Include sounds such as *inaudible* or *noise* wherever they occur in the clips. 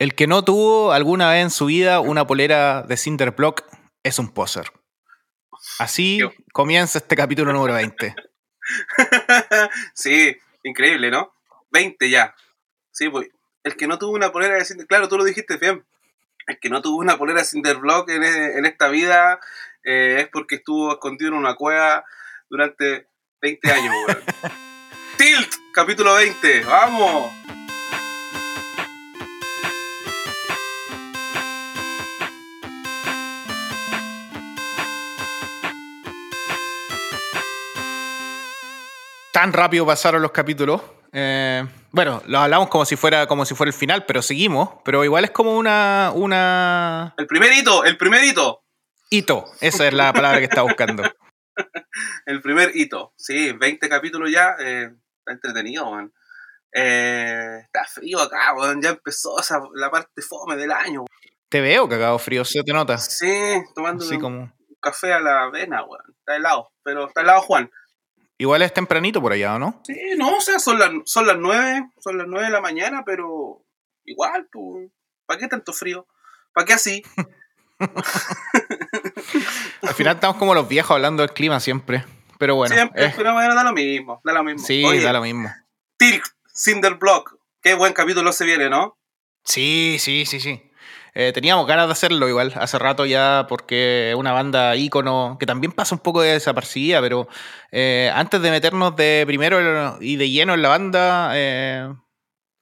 El que no tuvo alguna vez en su vida una polera de Cinderblock es un poser. Así comienza este capítulo número 20. *laughs* sí, increíble, ¿no? 20 ya. Sí, pues. El que no tuvo una polera de Cinderblock, claro, tú lo dijiste bien. El que no tuvo una polera de Cinderblock en, e, en esta vida eh, es porque estuvo escondido en una cueva durante 20 años, *laughs* Tilt, capítulo 20, vamos. Tan rápido pasaron los capítulos. Eh, bueno, lo hablamos como si fuera como si fuera el final, pero seguimos. Pero igual es como una. una... El primer hito, el primer hito. Hito, esa es la palabra que estaba buscando. *laughs* el primer hito, sí, 20 capítulos ya. Eh, está entretenido, man. Eh, está frío acá, man. Ya empezó la parte fome del año. Te veo cagado frío, ¿se te nota? Sí, tomando un, café a la avena, weón. Está helado, pero está helado Juan. Igual es tempranito por allá, ¿no? Sí, no, o sea, son las, son las 9, son las 9 de la mañana, pero igual, tú, ¿para qué tanto frío? ¿Para qué así? *laughs* Al final estamos como los viejos hablando del clima siempre. Pero bueno. Siempre, pero bueno, da lo mismo, da lo mismo. Sí, da lo mismo. Tilk, Cinderblock. Qué buen capítulo se viene, ¿no? Sí, sí, sí, sí. Eh, teníamos ganas de hacerlo igual, hace rato ya, porque es una banda ícono que también pasa un poco de desapercibida, pero eh, antes de meternos de primero y de lleno en la banda, eh,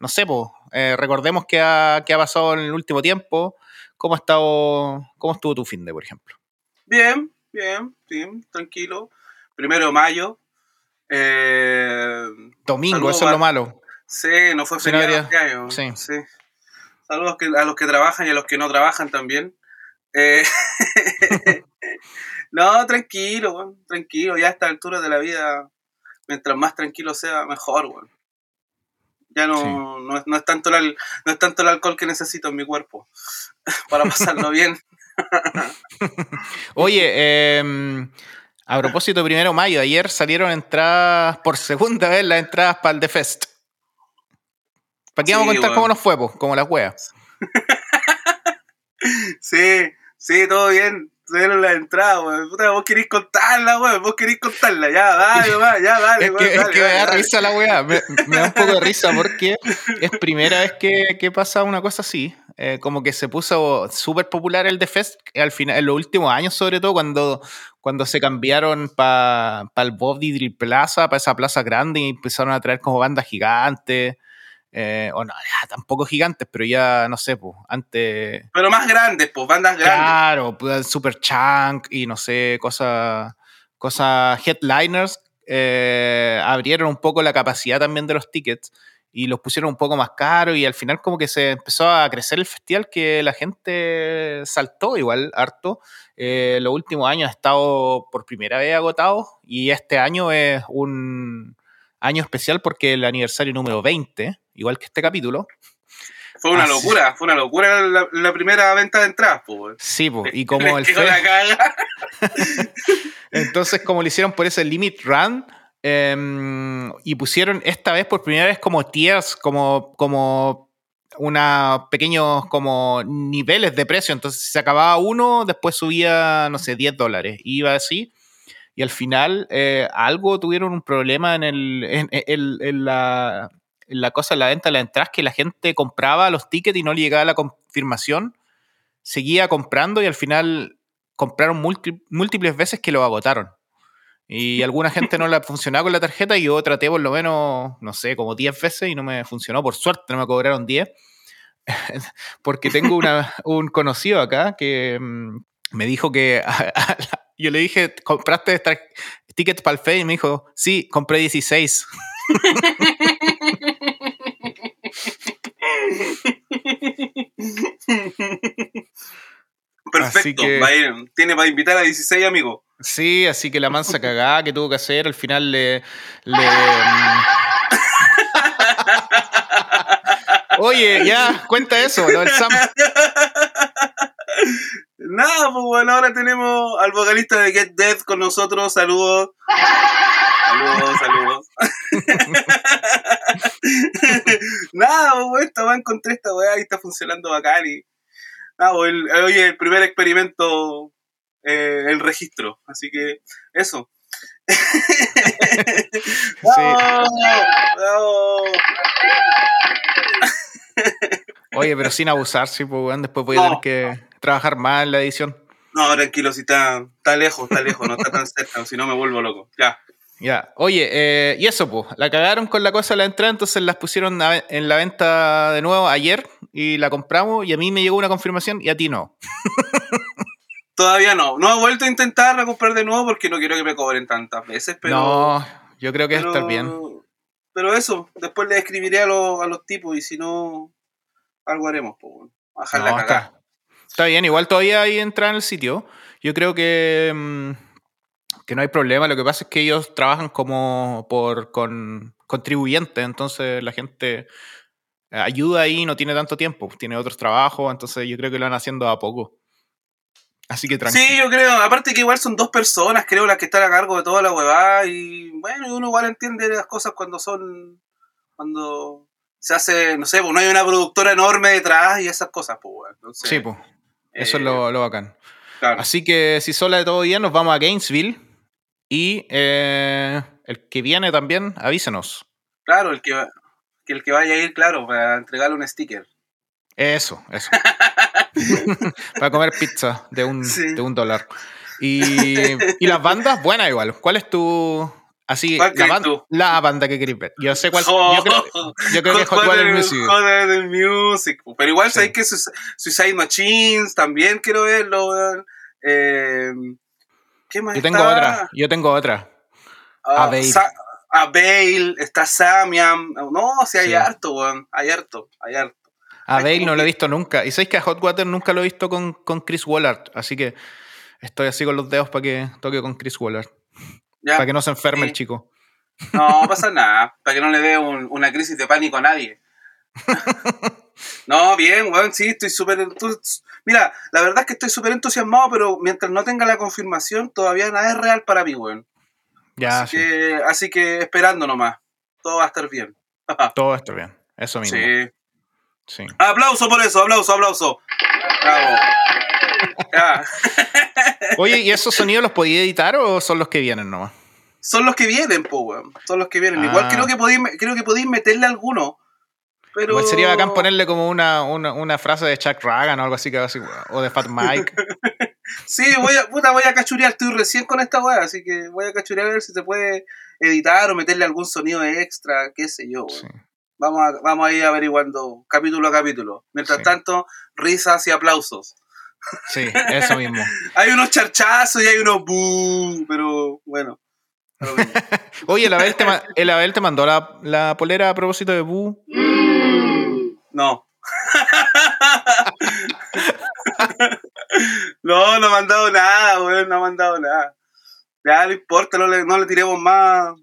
no sé, pues, recordemos qué ha, qué ha pasado en el último tiempo, cómo, ha estado, cómo estuvo tu fin de, por ejemplo. Bien, bien, bien, tranquilo. Primero de mayo. Domingo, eso es lo malo. Sí, no fue feriado. Sí. sí. Saludos a los que trabajan y a los que no trabajan también. Eh, *laughs* no, tranquilo, tranquilo. Ya a esta altura de la vida, mientras más tranquilo sea, mejor, Ya no, no, es, tanto el, no es tanto el alcohol que necesito en mi cuerpo *laughs* para pasarlo bien. *laughs* Oye, em, a propósito, primero mayo, ayer salieron entradas, por segunda vez las entradas para el The Fest. ¿Para qué vamos a contar cómo nos fue? Como la wea. *laughs* sí, sí, todo bien. Se dieron la entrada, weón. Puta, vos querés contarla, weón. Vos querés contarla. Ya, dale, *laughs* weón. Ya, dale, es que, es que me da risa la weá. Me, da un poco de risa porque es *laughs* primera vez que, que pasa una cosa así. Eh, como que se puso súper popular el The Fest al final, en los últimos años, sobre todo, cuando, cuando se cambiaron para pa el Bob Diddley Plaza, para esa plaza grande, y empezaron a traer como bandas gigantes. Eh, o no, tampoco gigantes, pero ya, no sé, pues, antes... Pero más grandes, pues, bandas grandes. Claro, pues, Super Chunk y no sé, cosas, cosas headliners, eh, abrieron un poco la capacidad también de los tickets y los pusieron un poco más caros y al final como que se empezó a crecer el festival que la gente saltó igual harto. Eh, los últimos años ha estado por primera vez agotado y este año es un año especial porque el aniversario número 20 igual que este capítulo. Fue una locura, fue una locura la, primera venta de entradas, pues. Sí, pues, y *laughs* como el *laughs* Entonces, como lo hicieron por ese Limit Run, em, y pusieron esta vez por primera vez como tiers, como, como una pequeños como niveles de precio. Entonces, si se acababa uno, después subía, no sé, 10 dólares. Iba así. Y al final, eh, algo tuvieron un problema en, el, en la, la cosa la venta de las entradas que la gente compraba los tickets y no le llegaba la confirmación, seguía comprando y al final compraron múltiples veces que lo agotaron. Y alguna gente no *laughs* la funcionaba con la tarjeta y yo traté por lo menos, no sé, como 10 veces y no me funcionó. Por suerte no me cobraron 10. *laughs* Porque tengo una, un conocido acá que mm, me dijo que *laughs* yo le dije, ¿compraste tickets para el FE? Y me dijo, sí, compré 16. *laughs* Perfecto, tiene para invitar a 16 amigos. Sí, así que la mansa cagada que tuvo que hacer, al final le. *laughs* Mm. Oye, ya, cuenta eso, lo del Sam. *laughs* Nada, pues bueno, ahora tenemos al vocalista de Get Dead con nosotros. Saludos. Saludos, saludos. *laughs* Nada, pues, esta weá encontré esta weá y está funcionando bacán. Y, nada, pues, el, hoy es el primer experimento, eh, el registro. Así que, eso. *laughs* ¡Bravo! ¡Bravo! Oye, pero sin abusar, sí, pues, weón, después voy a No. tener que trabajar más en la edición. No, tranquilo, si está, está lejos, está lejos, no está tan cerca, si no me vuelvo loco. Ya. Ya, oye, eh, y eso, pues, la cagaron con la cosa de la entrada, entonces las pusieron en la venta de nuevo ayer y la compramos y a mí me llegó una confirmación y a ti no. *laughs* Todavía no. No he vuelto a intentar comprar de nuevo porque no quiero que me cobren tantas veces, pero. no, yo creo que pero, está bien. Pero eso, después le escribiré a, los- a los tipos y si no, algo haremos, pues. Bajar la cagada. está, está bien, igual todavía hay entrada en el sitio. Yo creo que, mm, que no hay problema. Lo que pasa es que ellos trabajan como por con contribuyentes, entonces la gente ayuda ahí y no tiene tanto tiempo, tiene otros trabajos, entonces yo creo que lo van haciendo a poco. Así que tranquilo. Sí, yo creo. Aparte que igual son dos personas, creo, las que están a cargo de toda la huevada. Y bueno, uno igual entiende las cosas cuando son. Cuando se hace, no sé, pues no hay una productora enorme detrás y esas cosas, pues, bueno. Sí, pues. Eso eh, es lo, lo bacán. claro. Así que si sola de todo bien, nos vamos a Gainesville. Y eh, el que viene también, avísenos. Claro, el que, va- que el que vaya a ir, claro, para entregarle un sticker. Eso, eso. *laughs* Para comer pizza de un, Sí. de un dólar. Y, y las bandas, buenas igual. ¿Cuál es tu. Así, ¿Cuál la, crees ban- tú? la banda que querés ver? Yo sé cuál. Oh, yo, creo, yo creo que *laughs* es Hot Water Music. Hot Water Music. Pero igual Sí. sabéis que Suicide Machines también quiero verlo, weón. Eh, ¿Qué más Yo tengo otra. Yo tengo otra. Avail. Sa- Avail, está Samiam. No, sí, hay Sí. harto, weón. Hay harto, hay harto. A Bale no lo he visto nunca. Y sabéis que a Hot Water nunca lo he visto con, con Chris Wallard. Así que estoy así con los dedos para que toque con Chris Wallard. Ya. Para que no se enferme Sí. el chico. No pasa nada, para que no le dé un- una crisis de pánico a nadie. *laughs* no, bien, weón, sí, estoy súper... Mira, la verdad es que estoy súper entusiasmado, pero mientras no tenga la confirmación, todavía nada es real para mí, weón. Ya, así, sí. que, así que esperando nomás, todo va a estar bien. Todo está bien. Eso mismo. sí. Sí. Aplauso por eso, aplauso, aplauso. Bravo. *laughs* Oye, ¿y esos sonidos los podía editar o son los que vienen nomás? Son los que vienen, po, weón. Son los que vienen. Ah. Igual creo que podéis, creo que podéis meterle alguno. Pero... Igual sería bacán ponerle como una, una, una frase de Chuck Ragan o algo así, que o de Fat Mike. *laughs* Sí, voy a, puta, voy a cachurear, estoy recién con esta weá, así que voy a cachurear a ver si se puede editar o meterle algún sonido extra, qué sé yo. weón. Sí. Vamos, a, vamos a ir averiguando capítulo a capítulo. Mientras Sí. tanto, risas y aplausos. Sí, eso mismo. *laughs* Hay unos charchazos y hay unos bu, pero bueno. Pero bueno. *laughs* Oye, el Abel te, ma- el Abel te mandó la, la polera a propósito de Boo. No. *laughs* no, no ha mandado nada, weón, no ha mandado nada. Ya no importa, no le, no le tiremos más,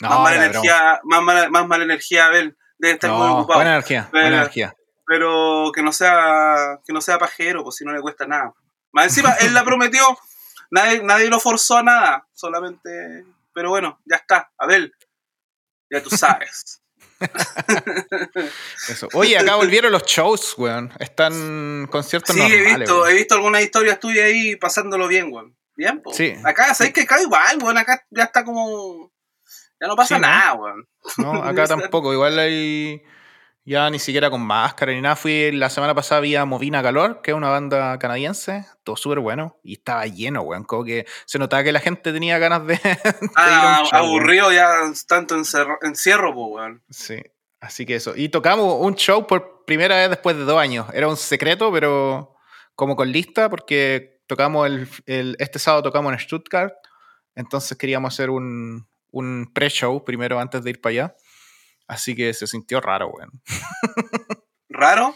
No, más, mala energía, más, mala, más mala energía a Abel. Debe estar broma. muy No, ocupado. buena energía, buena Pero- energía. Pero que no sea que no sea pajero, pues si no le cuesta nada. Más encima, él la prometió, nadie, nadie lo forzó a nada, solamente... Pero bueno, ya está, Abel, ya tú sabes. *laughs* Eso. Oye, acá *laughs* volvieron los shows, weón. Están conciertos Sí, he normales. visto, weón. he visto algunas historias tuyas ahí pasándolo bien, weón. Bien, pues. Sí. Acá, ¿sabes que acá igual, weón? Acá ya está como... Ya no pasa nada, weón. No, *laughs* acá tampoco. Igual hay. Ya ni siquiera con máscara ni nada. Fui la semana pasada vía Movina Calor, que es una banda canadiense. Todo súper bueno. Y estaba lleno, weón. Como que se notaba que la gente tenía ganas de. *laughs* de ir a Ah, un show, weón. aburrido ya tanto encerro- encierro, pues, weón. Sí. Así que eso. Y tocamos un show por primera vez después de dos años. Era un secreto, pero como con lista, porque tocamos el, el- este sábado tocamos en Stuttgart. Entonces queríamos hacer un, un pre-show primero antes de ir para allá. Así que se sintió raro, weón. *laughs* ¿Raro?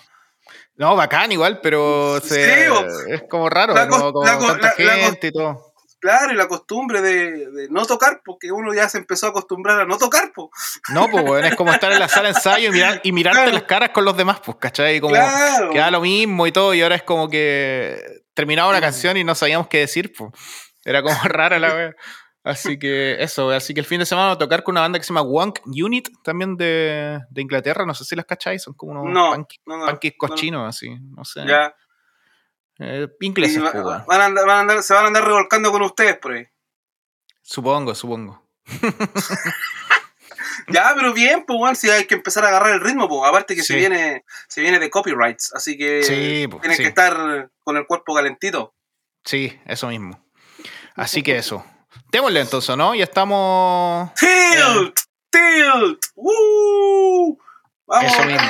No, bacán igual, pero se- Sí, es como raro, la como, como la tanta la- gente y todo. Claro, y la costumbre de, de no tocar, porque uno ya se empezó a acostumbrar a no tocar, pues. No, pues, weón, es como estar en la sala de ensayo y, mirar, y mirarte Claro. las caras con los demás, pues, ¿cachai? Como Claro. que da lo mismo y todo, y ahora es como que terminaba una canción y no sabíamos qué decir, pues. Era como *laughs* rara la wea. Así que eso, así que el fin de semana va a tocar con una banda que se llama Wonk Unit, también de, de Inglaterra, no sé si las cacháis, son como unos No, cochinos, así, no sé. Ya. Eh, ingleses, va- pues, weón. van a andar- van a andar- se van a andar revolcando con ustedes por ahí. Supongo, supongo. *laughs* Ya, pero bien, pues bueno, si hay que empezar a agarrar el ritmo, pues aparte que se viene, se viene de copyrights, así que Sí, pues, tienes sí. que estar con el cuerpo calentito. Sí, eso mismo. Así que eso. Démosle entonces, ¿no? Ya estamos. Tilt, tilt, ¡Woo! Vamos. Eso mismo.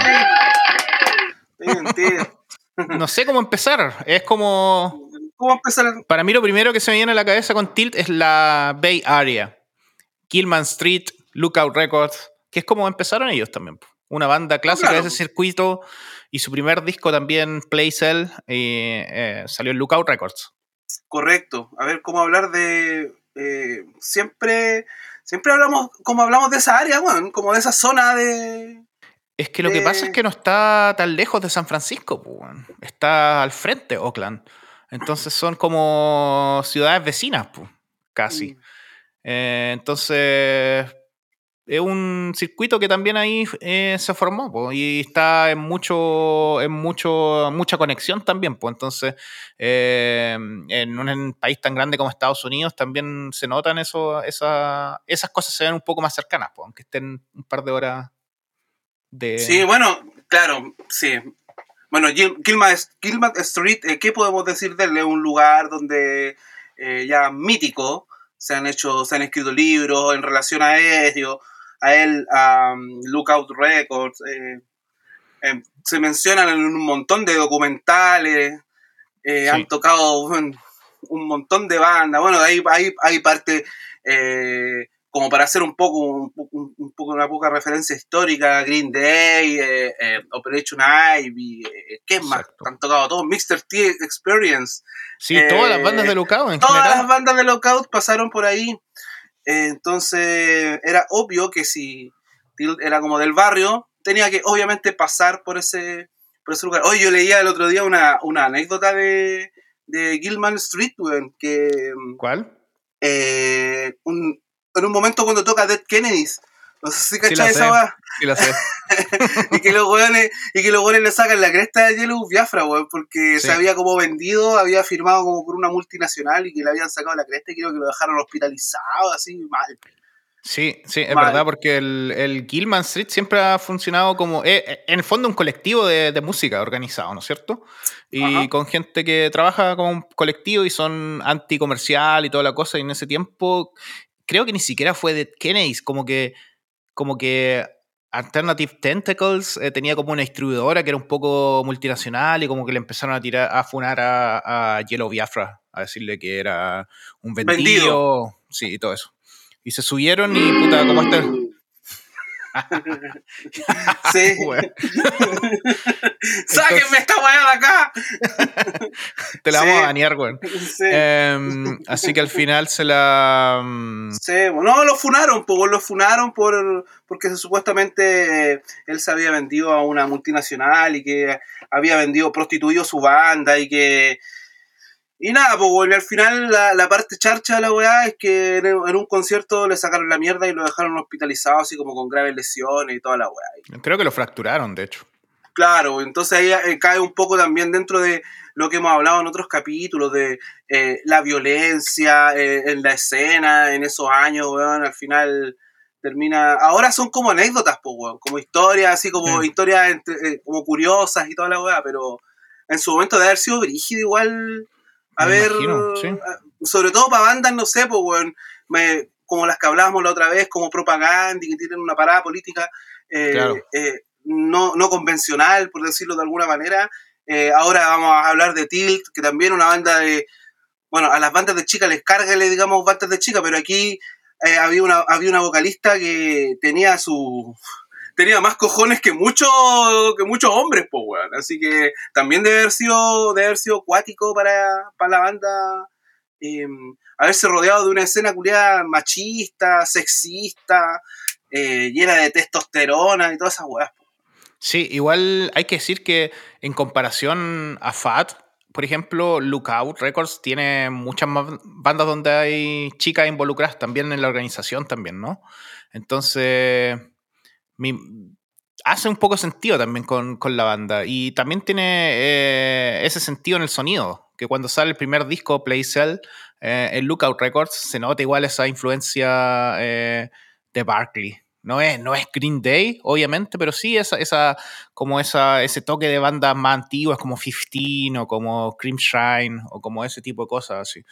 Tilt. No sé cómo empezar. Es como. ¿Cómo empezar? Para mí, lo primero que se me viene a la cabeza con Tilt es la Bay Area. Gilman Street, Lookout Records, que es como empezaron ellos también. Una banda clásica claro. de ese circuito. Y su primer disco también, Play Cell, eh, eh, salió en Lookout Records. Correcto. A ver, cómo hablar de. Eh, siempre. Siempre hablamos, como hablamos de esa área, weón, como de esa zona de. Es que lo que Eh. pasa es que no está tan lejos de San Francisco, está al frente Oakland. Entonces son como ciudades vecinas, po, casi. Eh, entonces es un circuito que también ahí eh, se formó y está en mucho, en mucho, mucha conexión también. Pues entonces eh, en un país tan grande como Estados Unidos también se notan eso, esa- esas cosas se ven un poco más cercanas, po, aunque estén un par de horas de... Sí, bueno, claro, sí. Bueno, Gil- Gilman, Gilman Street, eh, ¿qué podemos decir de él? Es un lugar donde eh, ya mítico, se han hecho, se han escrito libros en relación a ello, a él, a um, Lookout Records, eh, eh, se mencionan en un montón de documentales, eh, Sí. han tocado bueno, un montón de bandas, bueno, ahí hay, hay parte... como para hacer un poco, un, un- un poco una poca referencia histórica, Green Day, eh, eh, Operation Ivy, eh, ¿qué más? Exacto. Han tocado todos, Mr. T Experience, Sí, todas las bandas de Lookout en todas las bandas de Lockout pasaron por ahí. Entonces era obvio que si Till era como del barrio, tenía que obviamente pasar por ese, por ese lugar. Hoy yo leía el otro día una, una anécdota de, de Gilman Street, que ¿Cuál? eh, un- en un momento cuando toca Dead Kennedys. No sé si cachai esa weá. Sí, la sé. *laughs* Y que los weones, y que los weones le sacan la cresta de Yellow Biafra, weón, porque Sí. se había como vendido, había firmado como por una multinacional y que le habían sacado la cresta y creo que lo dejaron hospitalizado, así mal. Sí, sí, es Mal. verdad, porque el, el Gilman Street siempre ha funcionado como, eh, eh, en el fondo, un colectivo de, de música organizado, ¿no es cierto? Y Ajá. con gente que trabaja como un colectivo y son anticomercial y toda la cosa, y en ese tiempo creo que ni siquiera fue de Kennedys, como que, como que Alternative Tentacles eh, tenía como una distribuidora que era un poco multinacional y como que le empezaron a tirar, a funar a, a Yellow Biafra, a decirle que era un vendido, Vendido. sí, y todo eso. Y se subieron y puta, como este... Sí. *laughs* *laughs* ¡Sáquenme esta weá de acá! *laughs* te la Sí. vamos a banear, weón. Sí. Em, así que al final se la... mm, Sí, no, lo funaron, pues lo funaron por, porque supuestamente eh, él se había vendido a una multinacional y que había vendido, prostituido su banda y que... Y nada, pues bueno, al final la, la parte charcha de la weá es que en, en un concierto le sacaron la mierda y lo dejaron hospitalizado así como con graves lesiones y toda la weá. Creo que lo fracturaron, de hecho. Claro, entonces ahí eh, cae un poco también dentro de lo que hemos hablado en otros capítulos, de eh, la violencia eh, en la escena, en esos años, weón, al final termina... Ahora son como anécdotas, pues, weón, como historias, así como Sí. historias entre- como curiosas y toda la weá, pero en su momento de haber sido brígido igual, a Me ver, imagino, sí. a- sobre todo para bandas, no sé, pues, me- como las que hablábamos la otra vez, como propaganda y que tienen una parada política. eh, Claro. eh, no, no convencional, por decirlo de alguna manera. Eh, ahora vamos a hablar de Tilt, que también una banda de. Bueno, a las bandas de chicas les carga, le digamos, bandas de chicas, pero aquí había, una, había una vocalista que tenía su. Tenía más cojones que muchos que muchos hombres, pues, weón. Así que también debe haber sido, debe para, para la banda eh, haberse rodeado de una escena culiada machista, sexista, eh, llena de testosterona y todas esas weas. Sí, igual hay que decir que en comparación a Fat, por ejemplo, Lookout Records tiene muchas más bandas donde hay chicas involucradas también en la organización también, ¿no? Entonces, hace un poco sentido también con, la banda. Y también tiene eh, ese sentido en el sonido, que cuando sale el primer disco, Play Cell, eh, en Lookout Records, se nota igual esa influencia eh, de Barkley. No es, no es Green Day, obviamente, pero sí esa, esa, como esa, ese toque de bandas más antiguas como 15 o como Cream Shine o como ese tipo de cosas así.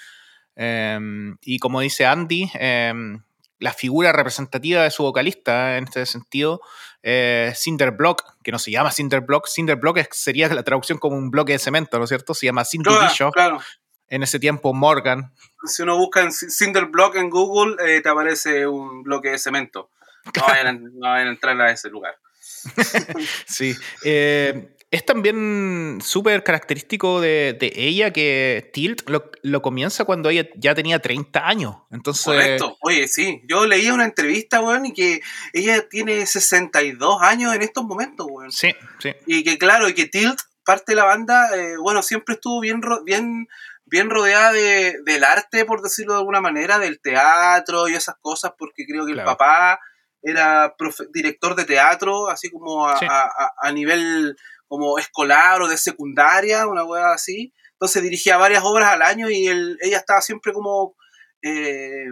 Em, y como dice Andy, em, la figura representativa de su vocalista en este sentido, eh, Cinder Block, que no se llama Cinder Block, Cinder Block sería la traducción como un bloque de cemento, ¿no es cierto? Se llama Cindy claro, En ese tiempo Morgan. Si uno busca en Cinder Block en Google, eh, te aparece un bloque de cemento. No vayan, a entrar a ese lugar. *laughs* sí. Eh, es también súper característico de, ella que Tilt lo, comienza cuando ella ya tenía 30 años. Entonces... Correcto. Oye, sí. Yo leí una entrevista, weón, y que ella tiene 62 años en estos momentos, weón. Sí, sí. Y que claro, y que Tilt, parte de la banda, eh, bueno, siempre estuvo bien, bien, bien rodeada de, del arte, por decirlo de alguna manera, del teatro y esas cosas, porque creo que el papá era director de teatro, así como a, nivel como escolar o de secundaria, una hueá así. Entonces dirigía varias obras al año y ella estaba siempre como eh,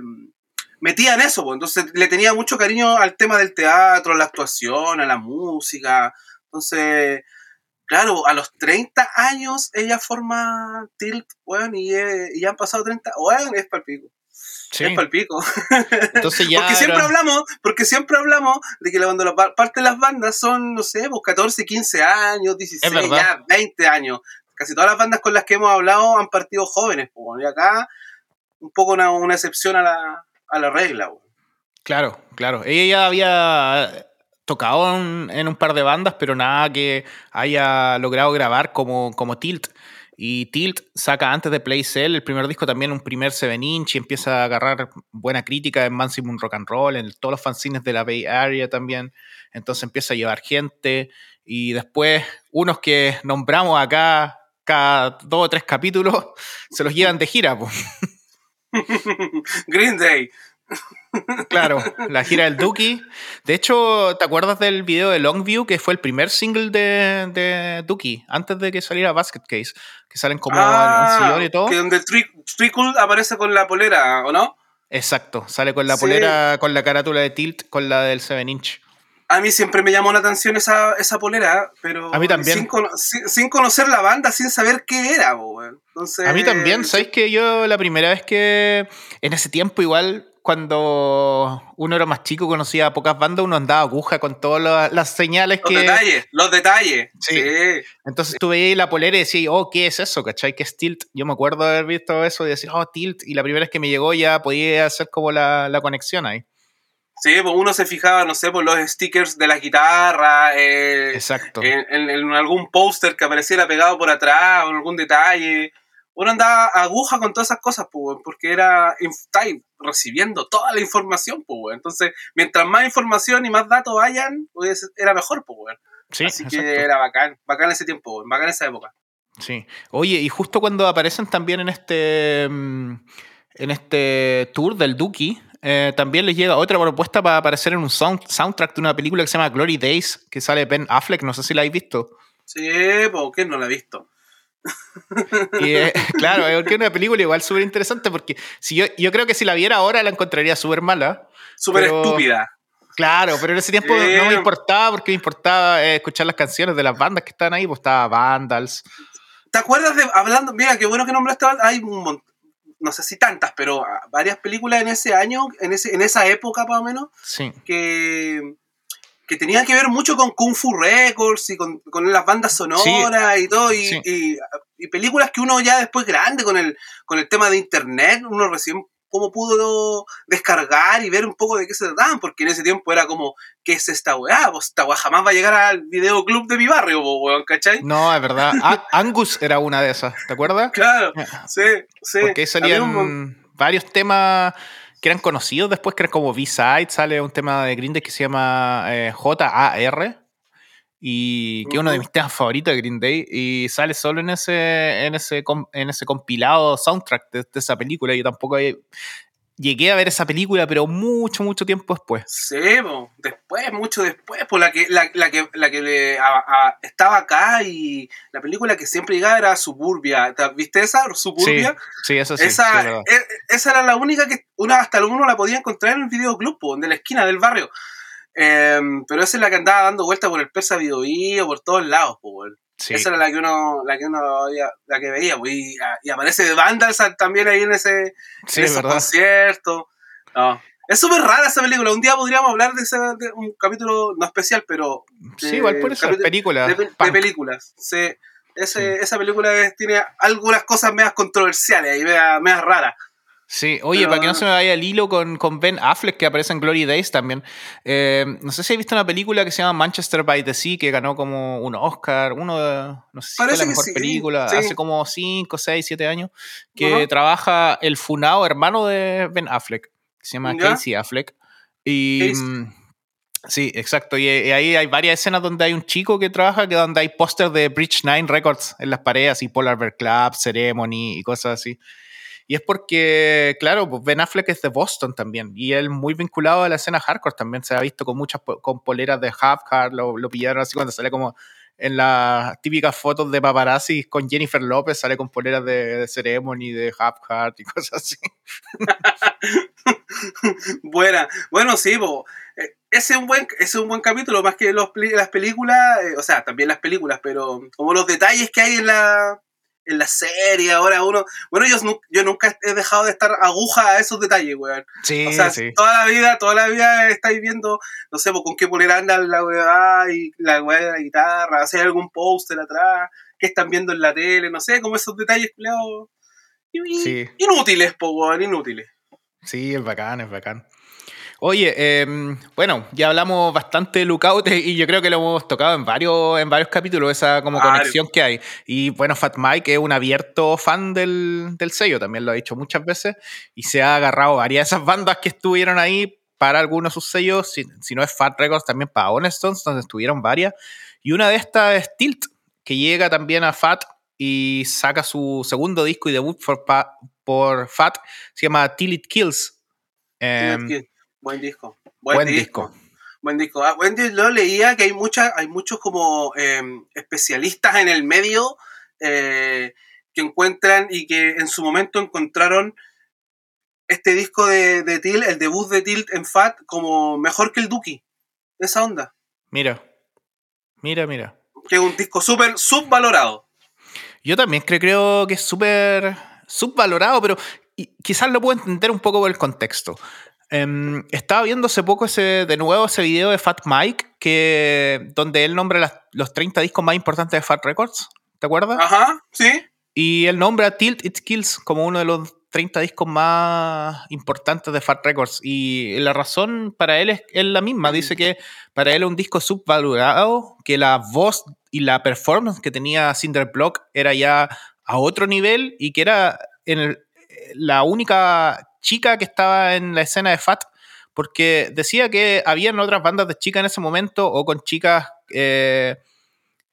metida en eso. Entonces le tenía mucho cariño al tema del teatro, a la actuación, a la música. Entonces, claro, a los 30 años ella forma Tilt, bueno, y, eh, ya han pasado 30, bueno, es palpico. Es palpico. Entonces *laughs* ya porque siempre hablamos, porque siempre hablamos de que cuando la parte de las bandas son, no sé, 14, pues, 15 años, 16, ya 20 años. Casi todas las bandas con las que hemos hablado han partido jóvenes, pues, y acá un poco una, excepción a la, regla. Claro, claro. Ella ya había tocado en, un par de bandas, pero nada que haya logrado grabar como, como Tilt. Y Tilt saca antes de Play Cell el primer disco también un primer 7 inch y empieza a agarrar buena crítica en Maximum Rock and Roll, en todos los fanzines de la Bay Area también. Entonces empieza a llevar gente y después unos que nombramos acá cada dos o tres capítulos *laughs* se los llevan de gira. *laughs* Green Day. Claro, la gira del Dookie. De hecho, ¿te acuerdas del video de Longview, que fue el primer single de, de Dookie, antes de que saliera Basket Case? Que salen como ah, y todo. Que donde Trickle aparece con la polera, ¿o no? Exacto, sale con la polera, con la carátula de Tilt, con la del 7 inch. A mí siempre me llamó la atención esa, esa polera, pero. A mí también. Sin, conocer la banda, sin saber qué era, Entonces. A mí también, ¿sabes que Yo la primera vez que. En ese tiempo, igual, cuando uno era más chico, conocía pocas bandas, uno andaba aguja con todas las, señales que. Los detalles, los detalles. Sí. Entonces tú veías la polera y decías, oh, ¿qué es eso? ¿Cachai? ¿Qué es Tilt? Yo me acuerdo de haber visto eso y decir, oh, Tilt. Y la primera vez que me llegó ya podía hacer como la, conexión ahí. Sí, pues uno se fijaba, no sé, por los stickers de la guitarra. Eh, Exacto. En, en algún póster que apareciera pegado por atrás o en algún detalle uno andaba aguja con todas esas cosas, pues, porque era, estáis recibiendo toda la información, pues, entonces, mientras más información y más datos vayan, pues, era mejor, pues, sí, Así que era bacán, bacán ese tiempo, bacán esa época. Sí. Oye, y justo cuando aparecen también en este, mm, en este tour del Duki, eh, también les llega otra propuesta para aparecer en un soundtrack de una película que se llama Glory Days, que sale Ben Affleck, no sé si la habéis visto. Sí, ¿quién no la ha visto? Y, eh, *laughs* claro, es una película igual súper interesante porque si yo, yo creo que si la viera ahora la encontraría súper mala. Súper estúpida. Claro, pero en ese tiempo no me importaba porque me importaba eh, escuchar las canciones de las bandas que estaban ahí, pues estaba Vandals. ¿Te acuerdas de, hablando, mira, qué bueno que nombraste, hay un montón, no sé si tantas, pero ah, varias películas en ese año, en, ese, en esa época más o menos, sí. que que tenía que ver mucho con Kung Fu Records y con, las bandas sonoras y todo, y, películas que uno ya después grande con el, con el tema de internet, uno recién cómo pudo descargar y ver un poco de qué se trataban, porque en ese tiempo era como, ¿qué es esta weá? Pues esta weá jamás va a llegar al videoclub de mi barrio, weón, ¿cachai? No, es verdad. *laughs* Angus era una de esas, ¿te acuerdas? Claro, *laughs* sí, sí. Porque ahí salían varios temas que eran conocidos después, que eran como B-Side, sale un tema de Green Day que se llama eh, JAR. y que es uno de mis temas favoritos de Green Day y sale solo en ese en ese en ese compilado soundtrack de, esa película yo tampoco llegué a ver esa película pero mucho mucho tiempo después. Sí después mucho después por la que la, que la que le, estaba acá y la película que siempre llegaba era Suburbia. Viste esa Suburbia sí, eso sí, esa, e, esa era la única que una hasta uno la podía encontrar en el videoclub de la esquina del barrio. Em, pero esa es la que andaba dando vuelta por el Persa o por todos lados, Esa era la que uno, la que uno la que veía, pues, y, y, aparece de Vandals también ahí en ese, concierto. Es súper rara esa película. Un día podríamos hablar de, ese, un capítulo no especial, pero. sí, igual por eso, película. De, de películas. ese, Esa película tiene algunas cosas medias controversiales y medias raras. Sí, oye, para que no se me vaya el hilo con, con, Ben Affleck, que aparece en Glory Days también. Eh, no sé si has visto una película que se llama Manchester by the Sea, que ganó como un Oscar, uno de, no sé si fue la mejor película, hace como 5, 6, 7 años, que trabaja el funado hermano de Ben Affleck, que se llama Casey Affleck. Y. Mm, sí, exacto. Y, ahí hay varias escenas donde hay un chico que trabaja, que donde hay póster de Bridge Nine Records en las paredes, y Polar Bear Club, Ceremony y cosas así. Y es porque, claro, pues Ben Affleck es de Boston también. Y él muy vinculado a la escena hardcore también. Se ha visto con muchas con poleras de Half Hard. Lo, lo pillaron así cuando sale como en las típicas fotos de paparazzi con Jennifer López. Sale con poleras de, de Ceremony, de Half Hard y cosas así. *laughs* Buena. Bueno, sí, eh, ese es un buen, es un buen capítulo, más que los, las películas, eh, o sea, también las películas, pero como los detalles que hay en la, en la serie, ahora uno. Bueno, yo, yo nunca he dejado de estar aguja a esos detalles, weón. Sí, o sea, toda la vida, toda la vida estáis viendo, no sé, pues, con qué poner anda la weá y la weá de la guitarra, hacer algún póster atrás, qué están viendo en la tele, no sé, como esos detalles, culiados. Inútiles, po, weón, inútiles. Sí, es bacán, es bacán. Oye, em, bueno, ya hablamos bastante de Lookout *laughs* y yo creo que lo hemos tocado en varios, en varios capítulos, esa como conexión que hay. Y bueno, Fat Mike es un abierto fan del, del sello, también lo ha dicho muchas veces, y se ha agarrado varias de esas bandas que estuvieron ahí para algunos de sus sellos, si, si no es Fat Records, también para Honestons, donde estuvieron varias. Y una de estas es Tilt, que llega también a Fat y saca su segundo disco y debut por, por Fat, se llama Till It Kills. Em, Buen disco. Buen, disco. Buen disco. Ah, lo leía que hay muchas, hay muchos como em, especialistas en el medio eh, que encuentran y que en su momento encontraron este disco de, de Tilt, el debut de Tilt en Fat, como mejor que el Duki. Esa onda. Mira. Mira, mira. Que es un disco súper subvalorado. Yo también creo que es súper subvalorado, pero quizás lo puedo entender un poco por el contexto. Em, estaba viendo hace poco ese, de nuevo ese video de Fat Mike, que, donde él nombra los 30 discos más importantes de Fat Records. ¿Te acuerdas? Ajá, sí. Y él nombra Tilt It Kills como uno de los 30 discos más importantes de Fat Records. Y la razón para él es, es la misma. Dice que para él es un disco subvalorado, que la voz y la performance que tenía Cinder Block era ya a otro nivel y que era en el, la única chica que estaba en la escena de Fat, porque decía que habían otras bandas de chicas en ese momento o con chicas, eh,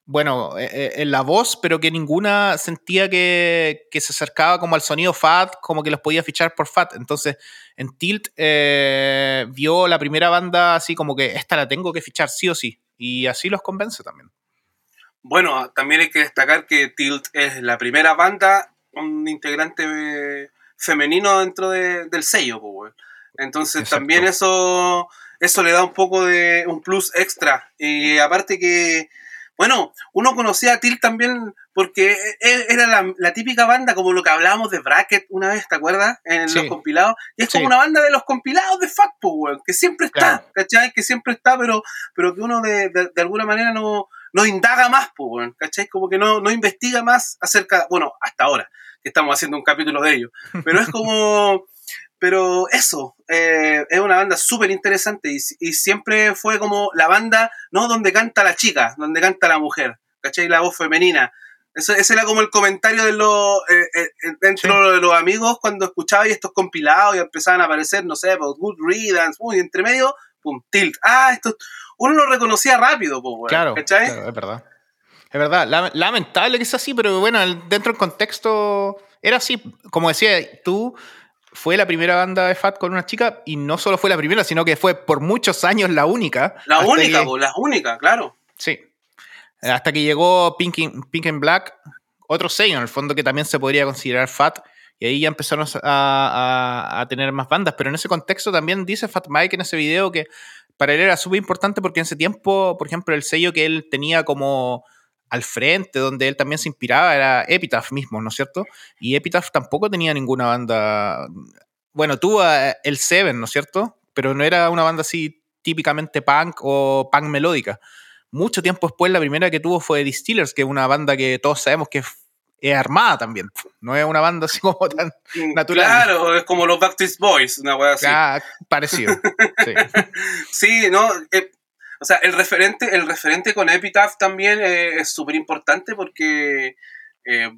bueno, eh, eh, en la voz, pero que ninguna sentía que, se acercaba como al sonido Fat, como que los podía fichar por Fat. Entonces, en Tilt vio la primera banda así como que esta la tengo que fichar sí o sí, y así los convence también. Bueno, también hay que destacar que Tilt es la primera banda, un integrante femenino dentro del sello, pues, Entonces también eso, eso le da un poco de un plus extra. Y aparte que, bueno, uno conocía a Til también porque e, e, era la, típica banda, como lo que hablábamos de Bracket una vez, ¿te acuerdas? En los compilados. Y es como una banda de los compilados de Fact, que siempre está, ¿cachai? Que siempre está, pero, pero que uno de, de, alguna manera no, no indaga más, pues, ¿cachai? Como que no, no investiga más acerca, bueno, hasta ahora que estamos haciendo un capítulo de ello. Pero es como, *laughs* pero eso, eh, es una banda súper interesante y, siempre fue como la banda, ¿no? Donde canta la chica, donde canta la mujer, ¿cachai? La voz femenina. Eso, ese era como el comentario de los, eh, eh, dentro de los amigos cuando escuchaba estos compilados y empezaban a aparecer, no sé, pues, Good Riddance, uy, entre medio, pum, tilt. Ah, esto, uno lo reconocía rápido, pues, weón. Claro, ¿cachai? claro, es verdad. Es verdad, Lam- lamentable que sea así, pero bueno, dentro del contexto era así. Como decía tú, fue la primera banda de Fat con una chica y no solo fue la primera, sino que fue por muchos años la única. La única, que- pues, la única, claro. Sí. Hasta que llegó Pink, in- Pink and Black, otro sello en el fondo que también se podría considerar Fat. Y ahí ya empezaron a, a- a tener más bandas. Pero en ese contexto también dice Fat Mike en ese video que para él era súper importante porque en ese tiempo, por ejemplo, el sello que él tenía como al frente, donde él también se inspiraba, era Epitaph mismo, ¿no es cierto? Y Epitaph tampoco tenía ninguna banda. Bueno, tuvo el Seven, ¿no es cierto? Pero no era una banda así típicamente punk o punk melódica mucho tiempo después la primera que tuvo fue Distillers, que es una banda que todos sabemos que es, armada también. No es una banda así *laughs* como tan Natural. Claro, es como los Backstreet Boys, una weá así. ah, parecido. Sí. *laughs* Sí, no, eh, o sea, el referente, el referente con Epitaph también eh, es súper importante porque, eh,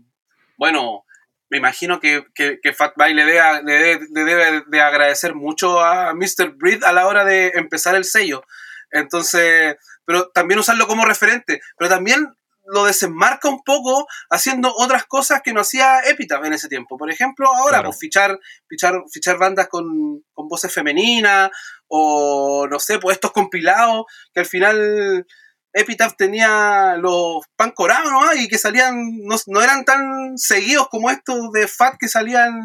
bueno, me imagino que, que, que le, debe- le debe- le debe de agradecer mucho a Mr. Breed a la hora de empezar el sello. Entonces, pero también usarlo como referente, pero también lo desenmarca un poco haciendo otras cosas que no hacía Epitaph en ese tiempo. Por ejemplo, ahora, Claro. pues fichar, fichar, fichar bandas con, con voces femeninas, o no sé, pues estos compilados que al final Epitaph tenía los pan corados nomás y que salían, no, no eran tan seguidos como estos de Fat que salían,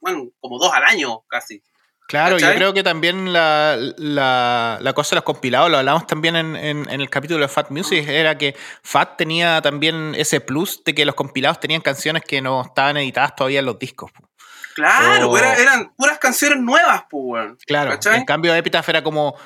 bueno, como dos al año casi. Claro, yo creo que también la, la, la cosa de los compilados, lo hablamos también en, en- en el capítulo de Fat Music, era que Fat tenía también ese plus de que los compilados tenían canciones que no estaban editadas todavía en los discos. Claro, Oh. era- eran puras canciones nuevas, pues, weón. Claro, ¿Cachai? en cambio Epitaph era como,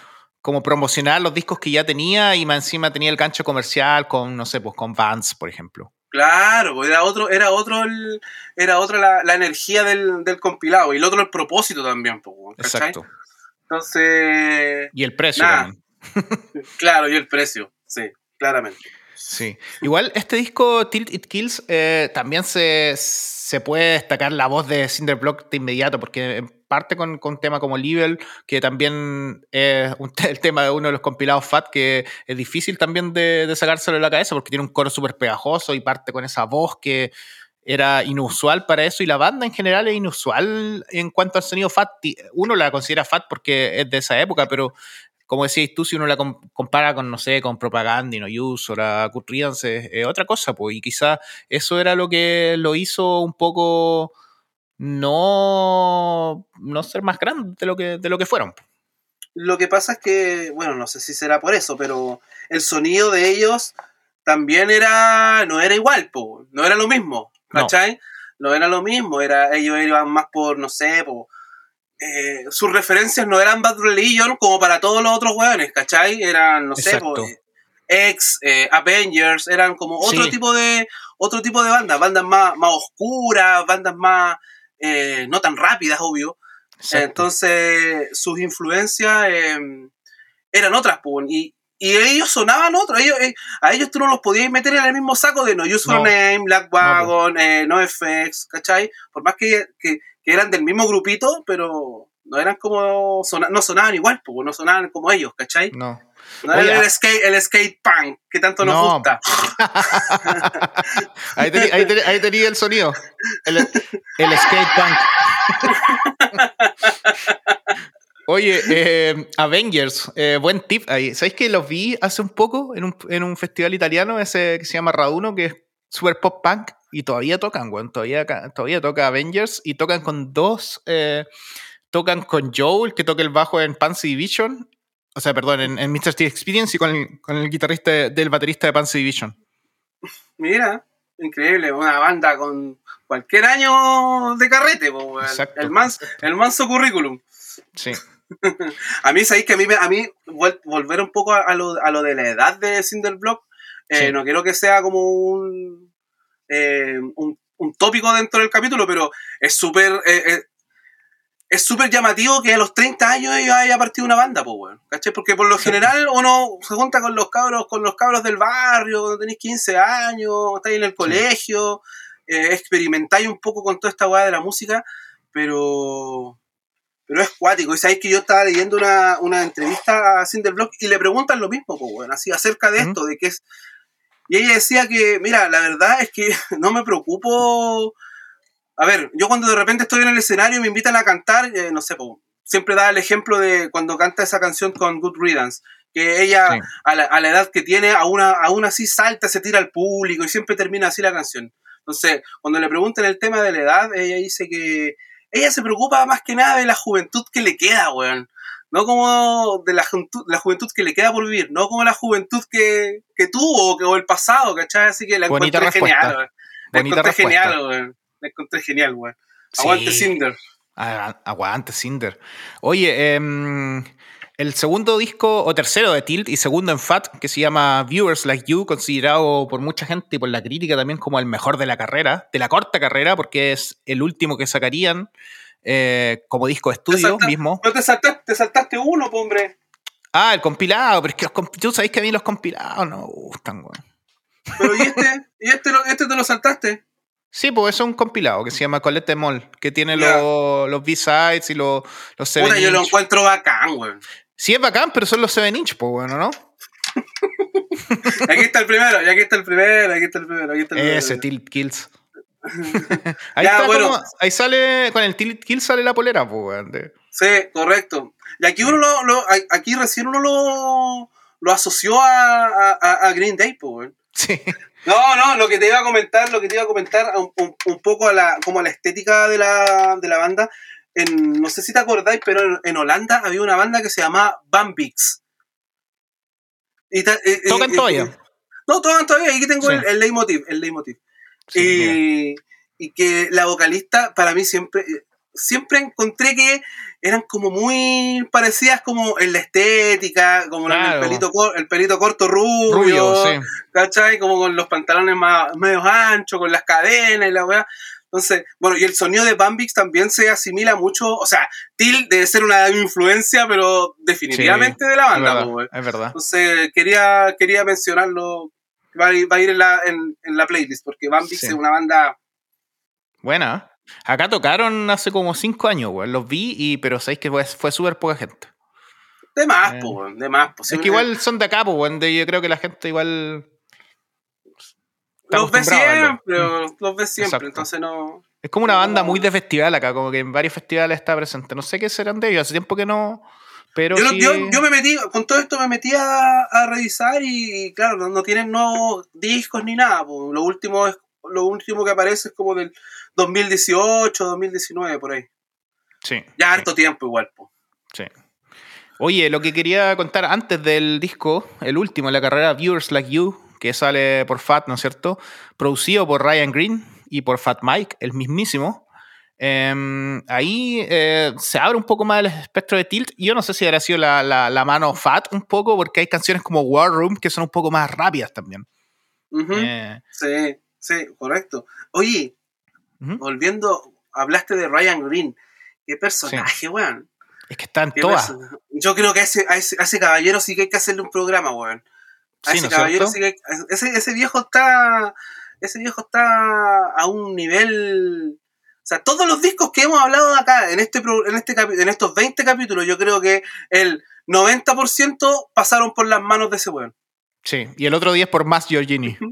como promocionar los discos que ya tenía y más encima tenía el gancho comercial con, no sé, pues con Vans, por ejemplo. Claro, pues era otro, era otro, el- era otra la, la energía del, del compilado y el otro el propósito también, pues, ¿cachai? Exacto. Entonces, Y el precio Nah. también. *laughs* claro, y el precio, sí, claramente. Sí. Igual este disco Tilt It Kills eh, también se, se puede destacar la voz de Cinder Block de inmediato, porque parte con, con un tema como Level, que también es un el tema de uno de los compilados Fat, que es difícil también de, de sacárselo de la cabeza, porque tiene un coro súper pegajoso y parte con esa voz que era inusual para eso, y la banda en general es inusual en cuanto al sonido Fat. Uno la considera Fat porque es de esa época, pero como decías tú, si uno la com- compara con, no sé, con Propaganda, No Use o la Kurt es otra cosa, pues, y quizá eso era lo que lo hizo un poco no, no ser más grande de lo que, de lo que fueron. Lo que pasa es que, bueno, no sé si será por eso, pero el sonido de ellos también era, no era igual, po, no era lo mismo, No. ¿cachai? No, era lo mismo, era, ellos iban más por, no sé, po, eh, sus referencias no eran Bad Religion como para todos los otros weones, ¿cachai? Eran, no sé, po, Exacto. eh, X, eh, Avengers, eran como otro Sí. tipo de otro tipo de bandas, bandas más, más oscuras, bandas más eh, no tan rápidas, obvio. Exacto. Entonces, sus influencias eh, eran otras, pues, y, y ellos sonaban otros. Ellos, a ellos tú no los podías meter en el mismo saco de No Use for No. Name, Black Wagon, eh, No FX, ¿cachai? Por más que, que, que eran del mismo grupito, pero no eran como. sona- no sonaban igual, pues, no sonaban como ellos, ¿cachai? no. No era el, ah- skate, el skate punk que tanto nos No. gusta. *laughs* ahí tenía ahí tení- ahí tenía el sonido. El, el skate punk. *laughs* Oye, eh, Avengers, eh, buen tip ahí. ¿Sabéis que los vi hace un poco en un, en un festival italiano ese que se llama Raduno, que es super pop punk? Y todavía tocan, weón. Todavía, todavía toca Avengers y tocan con dos. eh, tocan con Joel, que toca el bajo en Pansy Division. O sea, perdón, en, en Mr. Steel Experience y con el, con el guitarrista de- del baterista de Pansy Division. Mira, increíble, una banda con cualquier año de carrete, po. Exacto. el, manso, el manso currículum. Sí. *laughs* A mí, sabéis que a mí, a mí vol- volver un poco a, a lo, a lo de la edad de Cinderblock, eh, Sí. no quiero que sea como un, eh, un, un tópico dentro del capítulo, pero es súper eh, eh, es súper llamativo que a los 30 años ellos haya partido una banda, pues, weón. ¿Cachai? Porque por lo general uno se junta con los cabros, con los cabros del barrio, cuando tenéis 15 años, estáis en el colegio, eh, experimentáis un poco con toda esta weá de la música, pero pero es cuático. Y sabéis que yo estaba leyendo una, una entrevista a Cinderblock y le preguntan lo mismo, pues, bueno, así, acerca de esto, de que es. Y ella decía que, mira, la verdad es que *laughs* no me preocupo. A ver, yo cuando de repente estoy en el escenario y me invitan a cantar, eh, no sé, pues, siempre da el ejemplo de cuando canta esa canción con Good Riddance, que ella a, la, a, la, edad que tiene aún, aún así salta, se tira al público y siempre termina así la canción. Entonces, cuando le preguntan el tema de la edad, ella dice que ella se preocupa más que nada de la juventud que le queda, weón. No como de la, juventud, la juventud que le queda por vivir, no como la juventud que, que tuvo o el pasado, ¿cachai? Así que la Bonita encontré respuesta. genial, weón. La Bonita encontré respuesta. genial, weón. La encontré genial, weón. Aguante Sí. Cinder. Ah, Aguante, Cinder. Oye, em, el segundo disco, o tercero de Tilt, y segundo en Fat, que se llama Viewers Like You, considerado por mucha gente y por la crítica también como el mejor de la carrera, de la corta carrera, porque es el último que sacarían eh, como disco de estudio salta- mismo. No te saltaste, te saltaste uno, hombre. Ah, el compilado, pero es que los tú sabéis que a mí los compilados no me gustan, weón. Pero ¿y este? *laughs* ¿Y este, lo- este te lo saltaste? Sí, pues es un compilado que se llama Colette Mall, que tiene los, los B-sides y los, los 7 Puta, yo lo encuentro bacán, weón. Sí, es bacán, pero son los 7 inch, pues bueno, ¿no? *laughs* Aquí está el primero, y aquí está el primero, aquí está el primero, aquí está el *laughs* primero. Ese Tilt Kills. *laughs* ahí, Ya, está bueno. como- ahí sale, con el Kills sale la polera, pues Sí, correcto. Y aquí uno lo, aquí recién uno lo, lo asoció a, a, a Green Day, pues. Sí. No, no, lo que te iba a comentar, lo que te iba a comentar un, un- un poco a la, como a la estética de la, de la banda. En, no sé si te acordáis, pero en, en Holanda había una banda que se llamaba Bambix. Y ta- eh, eh, Tocan eh, todavía. eh, no, tocan todavía. Aquí tengo Sí. el, el leitmotiv. El leitmotiv. Sí, mira. y, que la vocalista, para mí siempre, siempre encontré que eran como muy parecidas como en la estética, como Claro. el pelito, el pelito corto rubio, Rubio, sí. ¿cachai? Como con los pantalones más medio anchos, con las cadenas y la weá. Entonces, bueno, y el sonido de Bambix también se asimila mucho, o sea, Till debe ser una influencia, pero definitivamente de la Es banda, verdad, pues, weón. es verdad. Entonces, quería, quería mencionarlo, va a ir, va a ir en, la, en, en la playlist, porque Bambix Sí. es una banda Buena. Acá tocaron hace como 5 años, weón. Los vi, y, pero sabéis que fue, súper poca gente. de más, Eh, po, de más. po. Es que igual son de acá, pues, weón. de- Yo creo que la gente igual. los verlo. siempre, weón, los ves siempre, Exacto. entonces no... Es como una banda muy de festival acá, como que en varios festivales está presente. No sé qué serán de ellos, hace tiempo que no. Pero Yo, sí- yo, yo me metí, con todo esto me metí a, a revisar y, claro, no, no tienen nuevos discos ni nada. po. Lo último es lo último que aparece es como del 2018, 2019, por ahí. Sí, Ya sí, harto tiempo igual, po. sí. Oye, lo que quería contar antes del disco, el último, la carrera Viewers Like You, que sale por Fat, ¿no es cierto? Producido por Ryan Green y por Fat Mike, el mismísimo. Em, ahí eh, se abre un poco más el espectro de Tilt. Yo no sé si habrá sido la, la- la mano Fat un poco, porque hay canciones como War Room que son un poco más rápidas también. Eh, Sí, sí, correcto. Oye, volviendo, hablaste de Ryan Green. Qué personaje, weón. Es que están todas. Yo creo que a ese, a, ese, a ese caballero sí que hay que hacerle un programa, weón. A Sí, ese ¿no es caballero sí que hay- ese, ese viejo está. Ese viejo está a un nivel. O sea, todos los discos que hemos hablado de acá, en, este, en, este en estos 20 capítulos, yo creo que el 90% pasaron por las manos de ese weón. Sí, y el otro día es por más Giorgini. *laughs*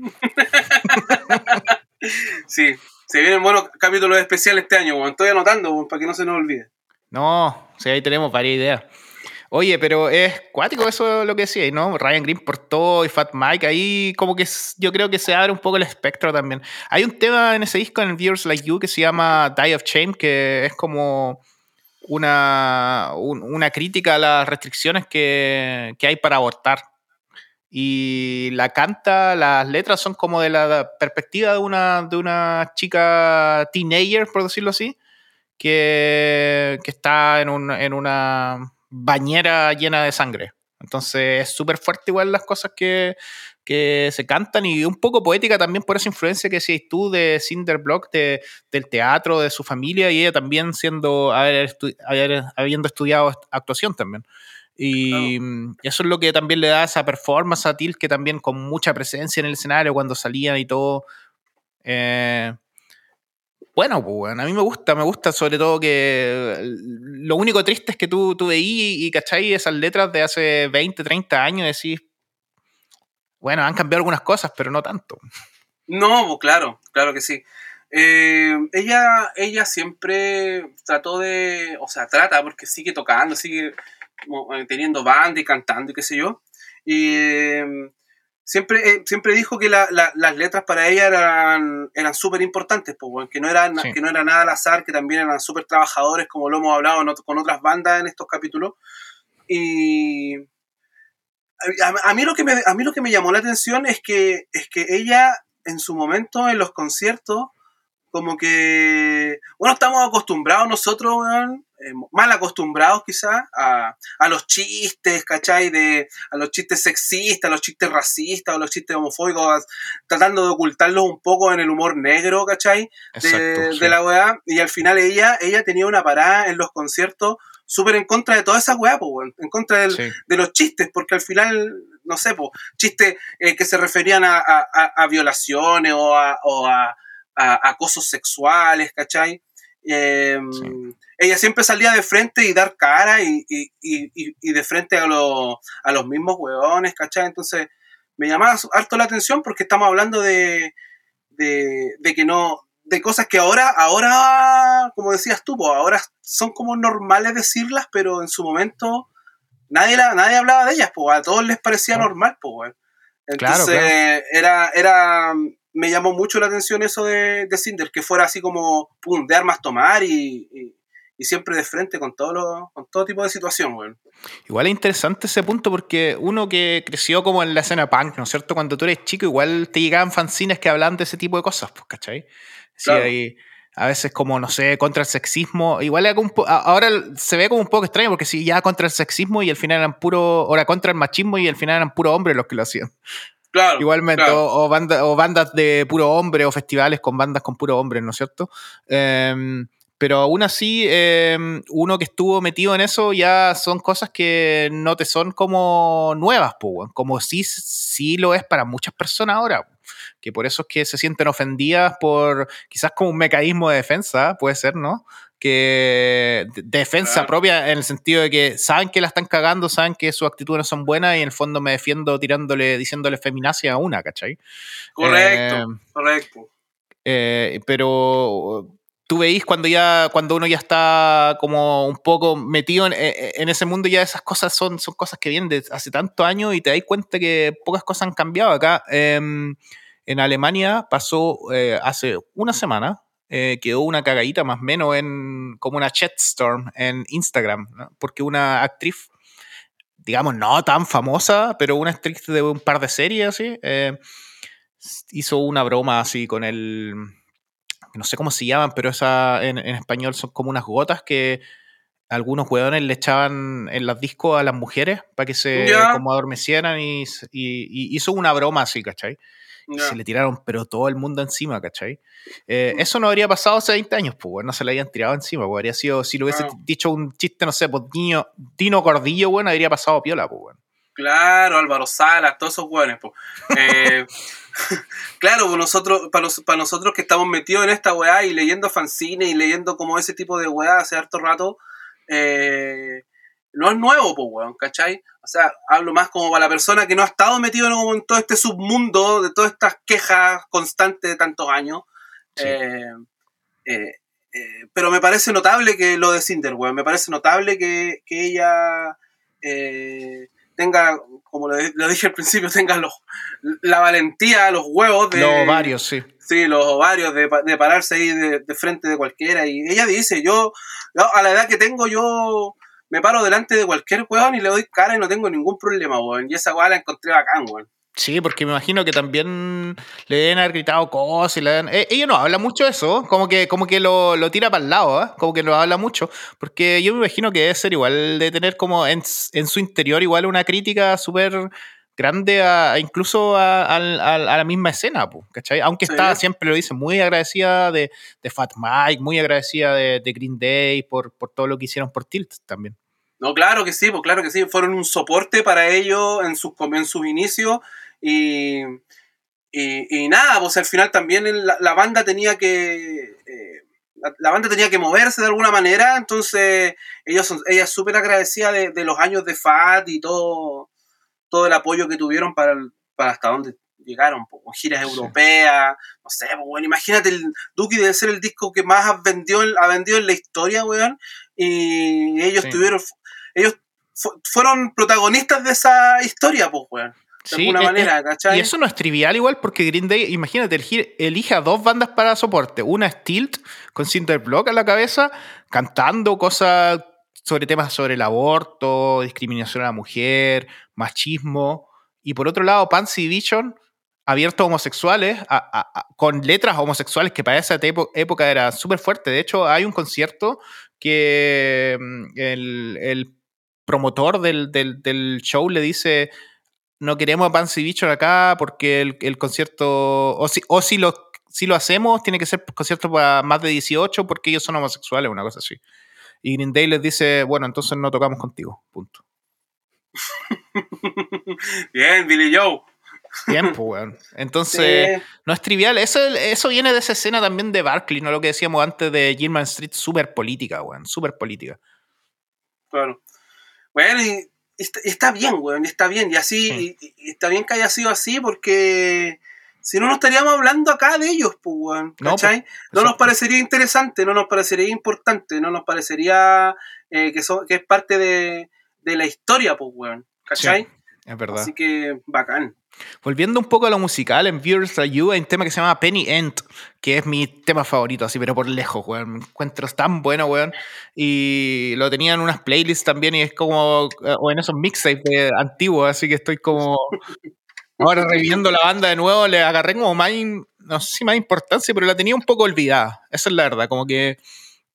Sí, se vienen buenos capítulos especiales este año, weón. Estoy anotando, weón, para que no se nos olvide. No, sí, ahí tenemos varias ideas. Oye, pero es cuático eso lo que decía, ¿no? Ryan Green por todo y Fat Mike, ahí como que yo creo que se abre un poco el espectro también. Hay un tema en ese disco, en Viewers Like You, que se llama Die of Shame, que es como una, un- una crítica a las restricciones que, que hay para abortar. Y la canta, las letras son como de la perspectiva de una, de una chica teenager, por decirlo así, que, que está en, un- en una bañera llena de sangre. Entonces es súper fuerte igual las cosas que, que se cantan y un poco poética también por esa influencia que decías tú de Cinder Block, de, del teatro, de su familia y ella también siendo, haber estu- haber- habiendo estudiado est- actuación también. Y eso es lo que también le da esa performance a Til, que también con mucha presencia en el escenario cuando salían y todo. eh, bueno, pues, a mí me gusta, me gusta sobre todo que lo único triste es que tú, tú veí y, cachai esas letras de hace 20, 30 años decís, bueno, han cambiado algunas cosas, pero no tanto. No, pues claro, claro que sí. Eh, ella, ella siempre trató de, o sea, trata porque sigue tocando, sigue eh, teniendo banda y cantando y qué sé yo. Y eh, siempre, siempre dijo que las letras para ella eran, eran súper importantes, pues, que, no eran, que no era nada al azar, que también eran súper trabajadores, como lo hemos hablado con otras bandas en estos capítulos. Y a, mí lo que me, a mí lo que me llamó la atención es que, es que ella en su momento en los conciertos como que, bueno, estamos acostumbrados nosotros, eh, mal acostumbrados quizás a, los chistes, ¿cachai? De, a los chistes sexistas, a los chistes racistas, a los chistes homofóbicos, tratando de ocultarlos un poco en el humor negro, ¿cachai? De, la weá. Y al final ella, ella tenía una parada en los conciertos súper en contra de toda esa weá, en contra de los chistes, porque al final, no sé, pues, chistes eh, que se referían a, violaciones o a a, acosos sexuales, ¿cachai? Em, ella siempre salía de frente y dar cara y, de frente a, a los mismos hueones, ¿cachai? Entonces me llamaba harto la atención porque estamos hablando de, de, que no, de cosas que ahora, ahora, como decías tú, pues ahora son como normales decirlas, pero en su momento nadie, la, nadie hablaba de ellas, pues a todos les parecía normal, pues. Entonces Era, era me llamó mucho la atención eso de, de Cinder, que fuera así como, pum, de armas tomar y, y, siempre de frente con todo, con todo tipo de situación. Igual es interesante ese punto porque uno que creció como en la escena punk, ¿no es cierto? Cuando tú eres chico, igual te llegaban fanzines que hablaban de ese tipo de cosas, pues, ¿cachai? Sí, hay, a veces como, no sé, contra el sexismo. Igual ahora se ve como un poco extraño porque si ya contra el sexismo y al final eran puro, ahora contra el machismo y al final eran puro hombres los que lo hacían. Igualmente, O, o, bandas de puro hombre o festivales con bandas con puro hombre, ¿no es cierto? Em, pero aún así, em, uno que estuvo metido en eso ya son cosas que no te son como nuevas, como sí, sí lo es para muchas personas ahora. Que por eso es que se sienten ofendidas por quizás como un mecanismo de defensa, puede ser, ¿no? Que defensa propia en el sentido de que saben que la están cagando, saben que sus actitudes no son buenas y en el fondo me defiendo tirándole, diciéndole feminacia a una, ¿cachai? Correcto, eh, correcto. Eh, pero tú veis cuando ya cuando uno ya está como un poco metido en, en, ese mundo ya esas cosas son, son cosas que vienen de hace tantos años y te das cuenta que pocas cosas han cambiado acá em, en Alemania pasó eh, hace una semana eh, quedó una cagadita más o menos en como una shitstorm en Instagram, porque una actriz, digamos, no tan famosa, pero una actriz de un par de series así, eh, hizo una broma así con el, no sé cómo se llaman, pero esa en, español son como unas gotas que algunos hueones le echaban en los discos a las mujeres para que se como adormecieran y, y, hizo una broma así, ¿cachai? Se le tiraron, pero todo el mundo encima, ¿cachai? Eh, eso no habría pasado hace 20 años, pues, no se le habían tirado encima, pues, habría sido, si lo hubiese dicho un chiste, no sé, pues, Dino, Dino Gordillo, bueno, habría pasado piola, pues, bueno. Claro, Álvaro Salas, todos esos buenos, pues. Eh, *laughs* claro, pues nosotros, para, para nosotros que estamos metidos en esta weá y leyendo fanzines y leyendo como ese tipo de weá hace harto rato, eh, no es nuevo, pues, weón, ¿cachai? O sea, hablo más como para la persona que no ha estado metido en, todo este submundo de todas estas quejas constantes de tantos años. Eh, eh, eh, pero me parece notable que lo de Cinder, weón, me parece notable que, ella tenga, como lo, dije al principio, *laughs* tenga los, la valentía, los huevos de... Los ovarios, sí. Sí, los ovarios de, pararse ahí de, de, frente de cualquiera. Y ella dice, yo, a la edad que tengo, yo me paro delante de cualquier weón y le doy cara y no tengo ningún problema, weón. Y esa weá la encontré bacán, weón. Sí, porque me imagino que también le deben haber gritado cosas y le eh, ella no habla mucho de eso, como que, como que lo, tira para el lado, ¿eh? como que no habla mucho, porque yo me imagino que debe ser igual de tener como en, su interior igual una crítica súper grande a, incluso a, la misma escena, ¿cachai? Aunque está, siempre lo dice, muy agradecida de, Fat Mike, muy agradecida de, Green Day por, por todo lo que hicieron por Tilt también. No, claro que sí, pues claro que sí. Fueron un soporte para ellos en sus, en sus inicios y, y, nada, pues al final también la, banda tenía que... Eh, la, banda tenía que moverse de alguna manera, entonces ellos son, ella es súper agradecida de, los años de FAT y todo, todo el apoyo que tuvieron para, para hasta donde llegaron, con giras europeas, no sé, bueno, imagínate, el Duki debe ser el disco que más ha vendido, ha vendido en la historia, weón, y ellos tuvieron, ellos fueron protagonistas de esa historia, pues, weón. De alguna eh, manera, eh, Y eso no es trivial igual porque Green Day, imagínate, elige a dos bandas para soporte. Una es Tilt, con Cinder Block a la cabeza, cantando cosas sobre temas sobre el aborto, discriminación a la mujer, machismo. Y por otro lado, Pansy Vision, abiertos homosexuales, con letras homosexuales que para esa época era súper fuerte. De hecho, hay un concierto que mm, el, promotor del, show le dice, no queremos a Pansy Bichon acá porque el, concierto, o si, o si lo, si lo hacemos, tiene que ser concierto para más de 18 porque ellos son homosexuales, una cosa así. Y Green Day les dice, bueno, entonces no tocamos contigo, punto. *laughs* Bien, Billy Joe. Tiempo, weón. Entonces, no es trivial. Eso, eso viene de esa escena también de Barclay, ¿no? Lo que decíamos antes de Gilman Street, súper política, weón. Súper política. Claro. Bueno, y, está, bien, weón. Está bien. Y así, está bien que haya sido así porque si no, no estaríamos hablando acá de ellos, pues, weón. No, ¿Cachai? Pues, no nos parecería interesante, no nos parecería importante, no nos parecería eh, que, que es parte de, de la historia, pues, weón. ¿Cachai? es verdad. Así que, bacán. Volviendo un poco a lo musical, en Viewers Are You hay un tema que se llama Penny End, que es mi tema favorito, así, pero por lejos, weón. Me encuentro tan bueno, weón. Y lo tenía en unas playlists también y es como, eh, o en esos mixtapes antiguos, así que estoy como *laughs* ahora reviviendo la banda de nuevo, le agarré como más, no sé si más importancia, pero la tenía un poco olvidada. Esa es la verdad, como que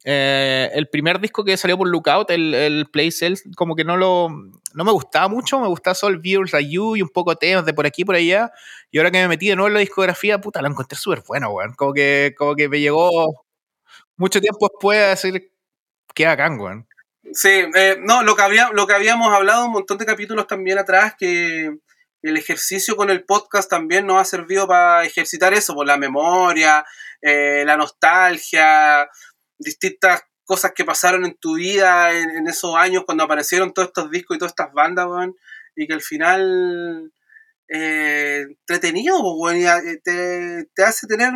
eh, el primer disco que salió por Lookout, el, el Play Cells, como que no lo no me gustaba mucho, me gustaba solo Viewers a You y un poco temas de por aquí por allá. Y ahora que me metí de nuevo en la discografía, puta, lo encontré súper bueno, weón. Como que, como que me llegó mucho tiempo después a decir que bacán, weón. Sí, eh, no, lo que, había, lo que habíamos hablado un montón de capítulos también atrás, que el ejercicio con el podcast también nos ha servido para ejercitar eso, por la memoria, eh, la nostalgia, distintas cosas que pasaron en tu vida en, esos años cuando aparecieron todos estos discos y todas estas bandas, weón, y que al final eh, entretenido, weón, y eh, te, te, hace tener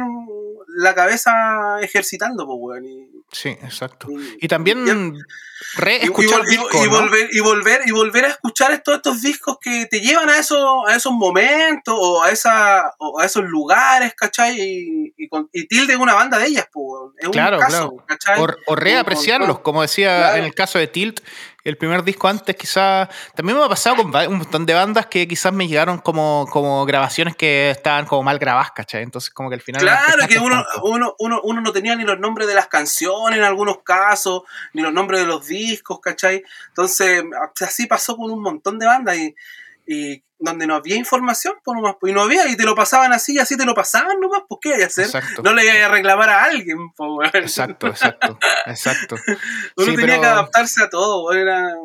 la cabeza ejercitando, weón. Y, sí, exacto. Y, también re escuchar y, volver, y volver y volver a escuchar todos estos discos que te llevan a esos, a esos momentos o a, esa, o a esos lugares, ¿cachai? Y, y, tilde una banda de ellas, pues, es claro, un caso, claro. O, reapreciarlos, como decía en el caso de Tilt, el primer disco antes, quizás. También me ha pasado con un montón de bandas que quizás me llegaron como, como grabaciones que estaban como mal grabadas, ¿cachai? Entonces, como que al final. Claro, que uno, uno, uno, uno, no tenía ni los nombres de las canciones en algunos casos, ni los nombres de los discos, ¿cachai? Entonces, así pasó con un montón de bandas y y donde no había información, pues nomás, pues, y no había, y te lo pasaban así, y así te lo pasaban nomás, pues qué hay que hacer, no le iba a reclamar a alguien, pues, Exacto, exacto, exacto. *laughs* Uno tenía que adaptarse a todo, era,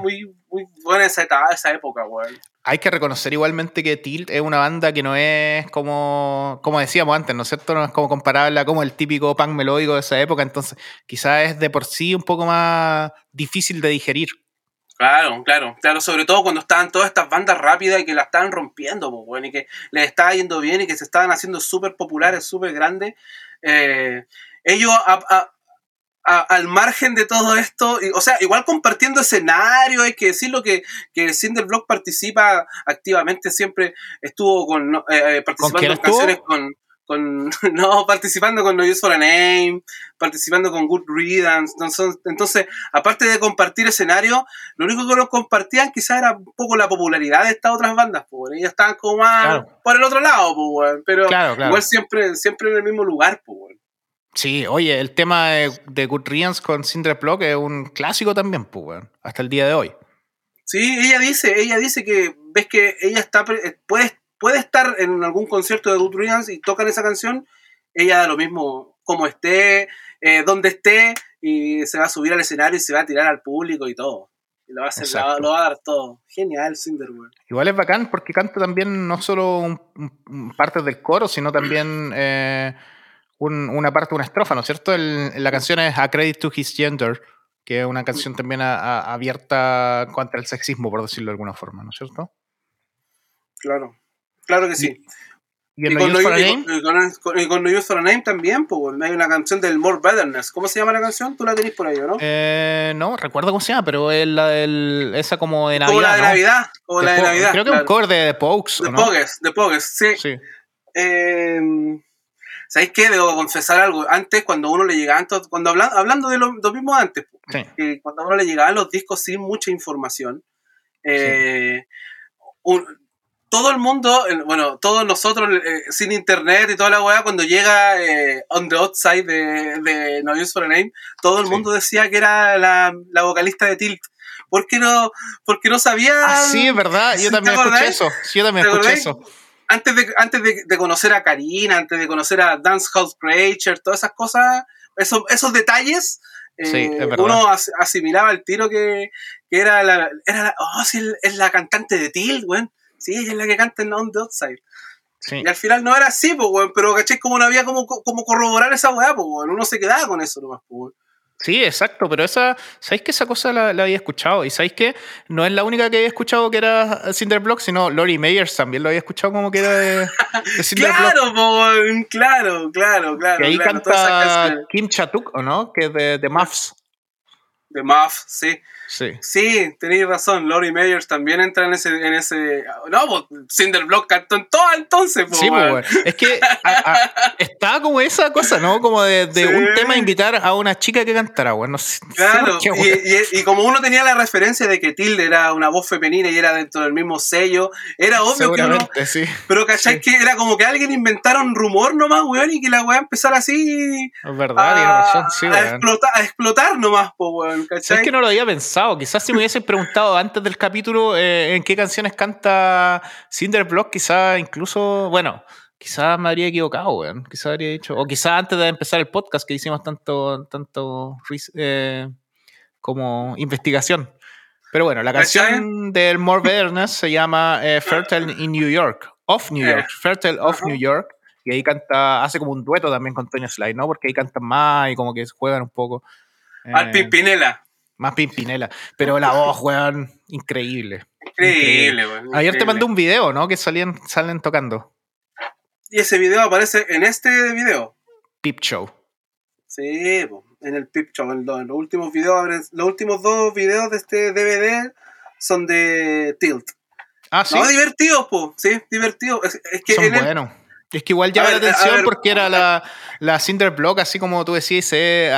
muy, muy buena esa, esa época, güey. Hay que reconocer igualmente que Tilt es una banda que no es como, como decíamos antes, ¿no es cierto? No es como comparable como el típico punk melódico de esa época, entonces quizás es de por sí un poco más difícil de digerir. Claro, claro, claro, sobre todo cuando estaban todas estas bandas rápidas y que la estaban rompiendo, pues, bueno, y que les estaba yendo bien y que se estaban haciendo súper populares, súper grandes. Eh, ellos, al margen de todo esto, o sea, igual compartiendo escenario, hay que decirlo que, que Cinderblock participa activamente, siempre estuvo con, eh, eh, participando en canciones con, *laughs* no, participando con No Use for a Name, participando con Good Riddance. Entonces, entonces, aparte de compartir escenario, lo único que nos compartían quizás era un poco la popularidad de estas otras bandas, pues, ellas estaban como más por el otro lado, pues, pero igual siempre, siempre en el mismo lugar, pues, Sí, oye, el tema de, Good Riddance con Cinder Block es un clásico también, pues, hasta el día de hoy. Sí, ella dice, ella dice que ves que ella está puede puede estar en algún concierto de Riddance y tocan esa canción, ella da lo mismo como esté, eh, donde esté, y se va a subir al escenario y se va a tirar al público y todo. Y lo va a, hacer, lo, va a dar todo. Genial, Cinderworld. Igual es bacán porque canta también no solo un, partes del coro, sino también *clears throat* eh, una parte, una estrofa, ¿no es cierto? la canción es A Credit to His Gender, que es una canción también abierta contra el sexismo, por decirlo de alguna forma, ¿no es cierto? Claro, claro que sí. ¿Y, con, no Use for a Name también, pues, hay una canción del More Betterness. ¿Cómo se llama la canción? ¿Tú la tenés por ahí, no? Eh, no, recuerdo cómo se llama, pero es la del, esa como de Navidad. Como la de Navidad. Como la de Navidad. Creo que es un cover de The Pokes. De Pogues, de Pogues, sí. sí. Eh, ¿Sabéis qué? Debo confesar algo. Antes, cuando uno le llegaba, cuando hablando, hablando de lo, mismo antes, que cuando a uno le llegaban los discos sin mucha información, eh, todo el mundo, bueno, todos nosotros eh, sin internet y toda la weá, cuando llega eh, On the Outside de, de No Use for a Name, todo el mundo decía que era la, vocalista de Tilt. ¿Por qué no, porque no sabía? Ah, sí, es verdad, yo también escuché eso. yo también escuché eso antes de, antes de, conocer a Karina, antes de conocer a Dance House Creature, todas esas cosas, esos, esos detalles, eh, uno asimilaba el tiro que, era la, era oh, sí, es la cantante de Tilt, güey. Sí, ella es la que canta en On the Outside. Y al final no era así, pues, pero caché como no había como, como corroborar esa weá, pues, uno se quedaba con eso nomás, pues, Sí, exacto, pero esa, ¿sabéis que esa cosa la, había escuchado? Y ¿sabéis que no es la única que había escuchado que era Cinderblock, sino Lori Meyers también lo había escuchado como que era de, *laughs* claro, claro, claro, claro. Que ahí canta Kim Chatuk, ¿o no? Que es de, de Muffs. De Muffs, sí. Sí. Sí, tenéis razón. Lori Meyers también entra en ese. En ese no, pues Cinderblock cantó en todo entonces. sí, pues, Es que estaba como esa cosa, ¿no? Como de, un tema invitar a una chica que cantara, güey. No sé, claro, y, como uno tenía la referencia de que Tilde era una voz femenina y era dentro del mismo sello, era obvio que uno. Sí. Pero ¿cachai? Que era como que alguien inventara un rumor nomás, weón, y que la weá empezara así. Es verdad, a, razón, sí, a, explotar, a explotar nomás, pues, weón, ¿cachai? Es que no lo había pensado Quizás si me hubiesen preguntado antes del capítulo eh, en qué canciones canta Cinderblock, quizás incluso, bueno, quizás me habría equivocado, weón. Quizás habría dicho, o quizás antes de empezar el podcast que hicimos tanto, tanto eh, como investigación. Pero bueno, la canción del More Betterness se llama eh, Fertile in New York, of New York, Fertile of New York. Y ahí canta, hace como un dueto también con Toño Slide, ¿no? Porque ahí cantan más y como que juegan un poco. Al Pimpinela. Más Pimpinela. Pero la voz, weón, increíble. Increíble, weón. Ayer te mandé un video, ¿no? Que salían, salen tocando. Y ese video aparece en este video. Pip Show. Sí, en el Pip Show. En, los últimos videos, los últimos dos videos de este DVD son de Tilt. Ah, sí. No, divertidos, po. Sí. Es, que son buenos. Es que igual llama la atención porque era la, la Cinder Block, así como tú decías, eh,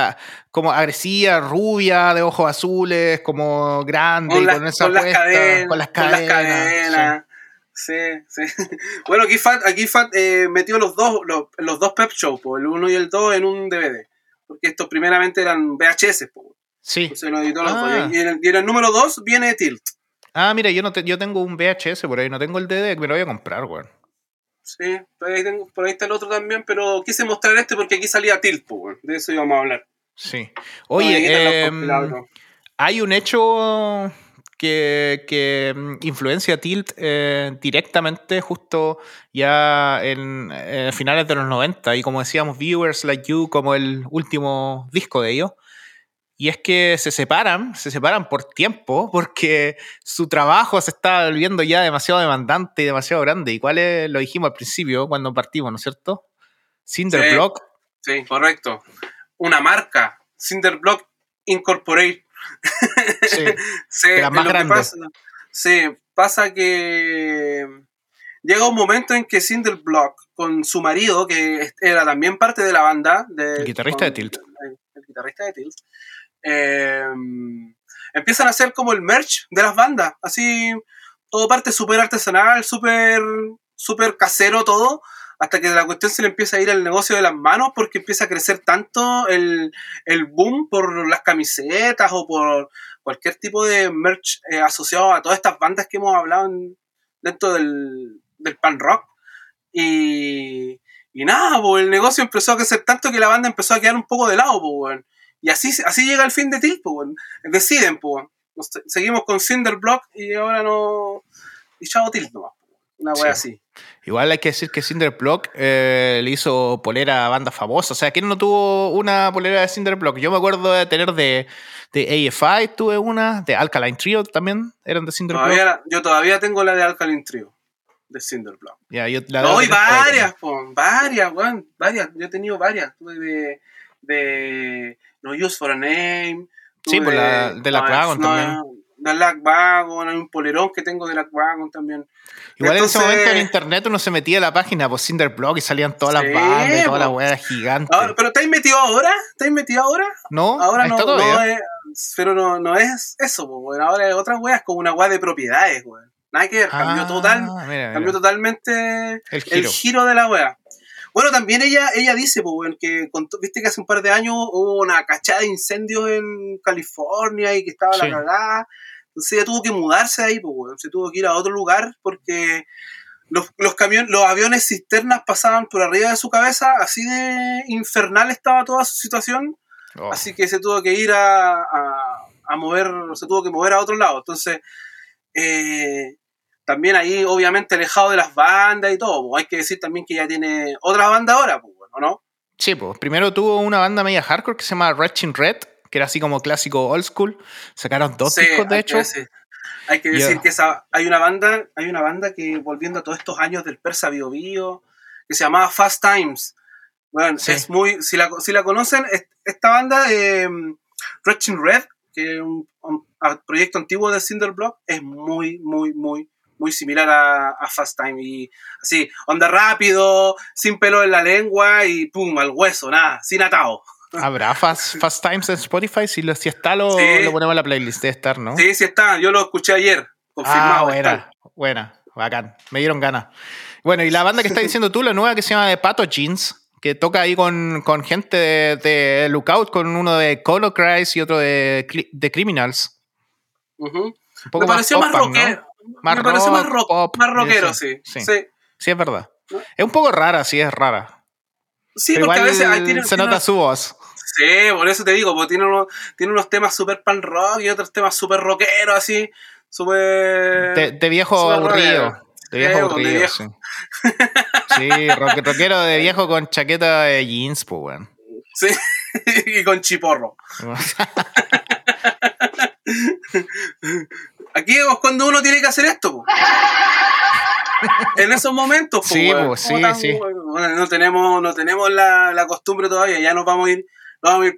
como agresiva, rubia, de ojos azules, como grande, con, con esa con las cadenas. Con las cadenas. Sí. Sí, *laughs* bueno, aquí Fat, aquí Fat eh, metió los dos, los, los dos Pep Show, el uno y el dos en un DVD. Porque estos primeramente eran VHS, po. Sí. Se lo editó los dos. Ah. Y en, el, número dos viene Tilt. Ah, mira, yo no yo tengo un VHS por ahí, no tengo el DVD, me lo voy a comprar, weón. Sí, por ahí, tengo, por ahí está el otro también, pero quise mostrar este porque aquí salía Tilt, de eso íbamos a hablar. Sí. Oye, em, hay un hecho que, mm, influencia a Tilt eh, directamente justo ya en finales de los 90 y como decíamos, Viewers Like You como el último disco de ellos. Y es que se separan, se separan por tiempo, porque su trabajo se está volviendo ya demasiado demandante y demasiado grande. ¿Y cuál es? Lo dijimos al principio, cuando partimos, ¿no es cierto? Cinderblock. Sí, sí correcto. Una marca, Cinderblock Incorporate. Sí, *laughs* sí la más grande. Pasa, sí, pasa que llega un momento en que Cinderblock, con su marido, que era también parte de la banda, de, el guitarrista de Tilt. el guitarrista de Tilt eh, empiezan a hacer como el merch de las bandas, así todo parte súper artesanal, súper super casero todo, hasta que la cuestión se le empieza a ir al negocio de las manos porque empieza a crecer tanto el, boom por las camisetas o por cualquier tipo de merch eh, asociado a todas estas bandas que hemos hablado dentro del, del pan rock. Y, y nada, el negocio empezó a crecer tanto que la banda empezó a quedar un poco de lado, pues, y así, así llega el fin de Tilt, pues, Deciden, pues, Seguimos con Cinderblock y ahora no. Y chao Tilt nomás. Una wea así. Igual hay que decir que Cinder Block eh, le hizo polera a banda famosa. O sea, ¿quién no tuvo una polera de Cinder Block? Yo me acuerdo de tener de, de AFI, tuve una, de Alkaline Trio también, eran de Cinder Block. Yo todavía tengo la de Alkaline Trio, de Cinder Block. Ya, yo, no, y varias, po, varias, weón, varias. Yo he tenido varias. Tuve de, de No Use for a Name. Sí, pues la, de la Dragon también de Lack Wagon, hay un polerón que tengo de Lack Wagon también. Igual en ese momento en internet uno se metía a la página por Cinder Blog y salían todas las bandas y todas las weas gigantes. ¿Pero te has metido ahora? ¿Te has metido ahora? No, ahora no, no es, pero no, no es eso, pues, ahora es otras weas como una wea de propiedades, weón. Nada que ver, cambió, ah, total, cambió totalmente el giro. de la wea. Bueno, también ella, ella dice, pues, que viste que hace un par de años hubo una cachada de incendios en California y que estaba la cagada. Entonces ella tuvo que mudarse de ahí, pues, se tuvo que ir a otro lugar porque los, los, camiones, los aviones cisternas pasaban por arriba de su cabeza, así de infernal estaba toda su situación. Oh. Así que se tuvo que ir a, a, mover, se tuvo que mover a otro lado. Entonces, eh, también ahí, obviamente, alejado de las bandas y todo. Pues, hay que decir también que ya tiene otra banda ahora, pues, ¿no? Sí, pues primero tuvo una banda media hardcore que se llama Red Red, que era así como clásico old school. Sacaron dos discos, de hecho. Hay que decir que esa, hay una banda, hay una banda que volviendo a todos estos años del Persa Bio Bio, que se llamaba Fast Times. Bueno, es muy, si la, si la conocen, esta banda, eh, Red, que es un, proyecto antiguo de Cinderblock, es muy, muy, muy, muy similar a, Fast Time. Y así, onda rápido, sin pelo en la lengua y pum, al hueso, nada, sin atado. ¿Habrá Fast, Fast Times en Spotify? Si, lo, si está, lo, lo, ponemos en la playlist. de estar, ¿no? Sí, sí está. Yo lo escuché ayer. Confirmado. Ah, buena. Buena. Bacán. Me dieron ganas. Bueno, y la banda que está *laughs* diciendo tú, la nueva que se llama de Pato Jeans, que toca ahí con, con gente de, Lookout, con uno de Color Cries y otro de, de Criminals. Un poco Me pareció más, rockero. Me pareció más, rock, más rockero, sí. Sí. sí. sí. es verdad. Es un poco rara, sí, es rara. Sí, porque a veces ahí se nota su voz. Sí, por eso te digo, porque tiene unos, tiene unos temas super pan rock y otros temas super rockeros, así, súper... De, viejo aburrido. De viejo aburrido, sí. Sí, rockero de viejo con chaqueta de jeans, pues, weón. Sí, *laughs* y con chiporro. *laughs* Aquí es cuando uno tiene que hacer esto, en esos momentos, sí, pues, sí, sí. no tenemos, no tenemos la, la, costumbre todavía, ya nos vamos a ir vamos a ir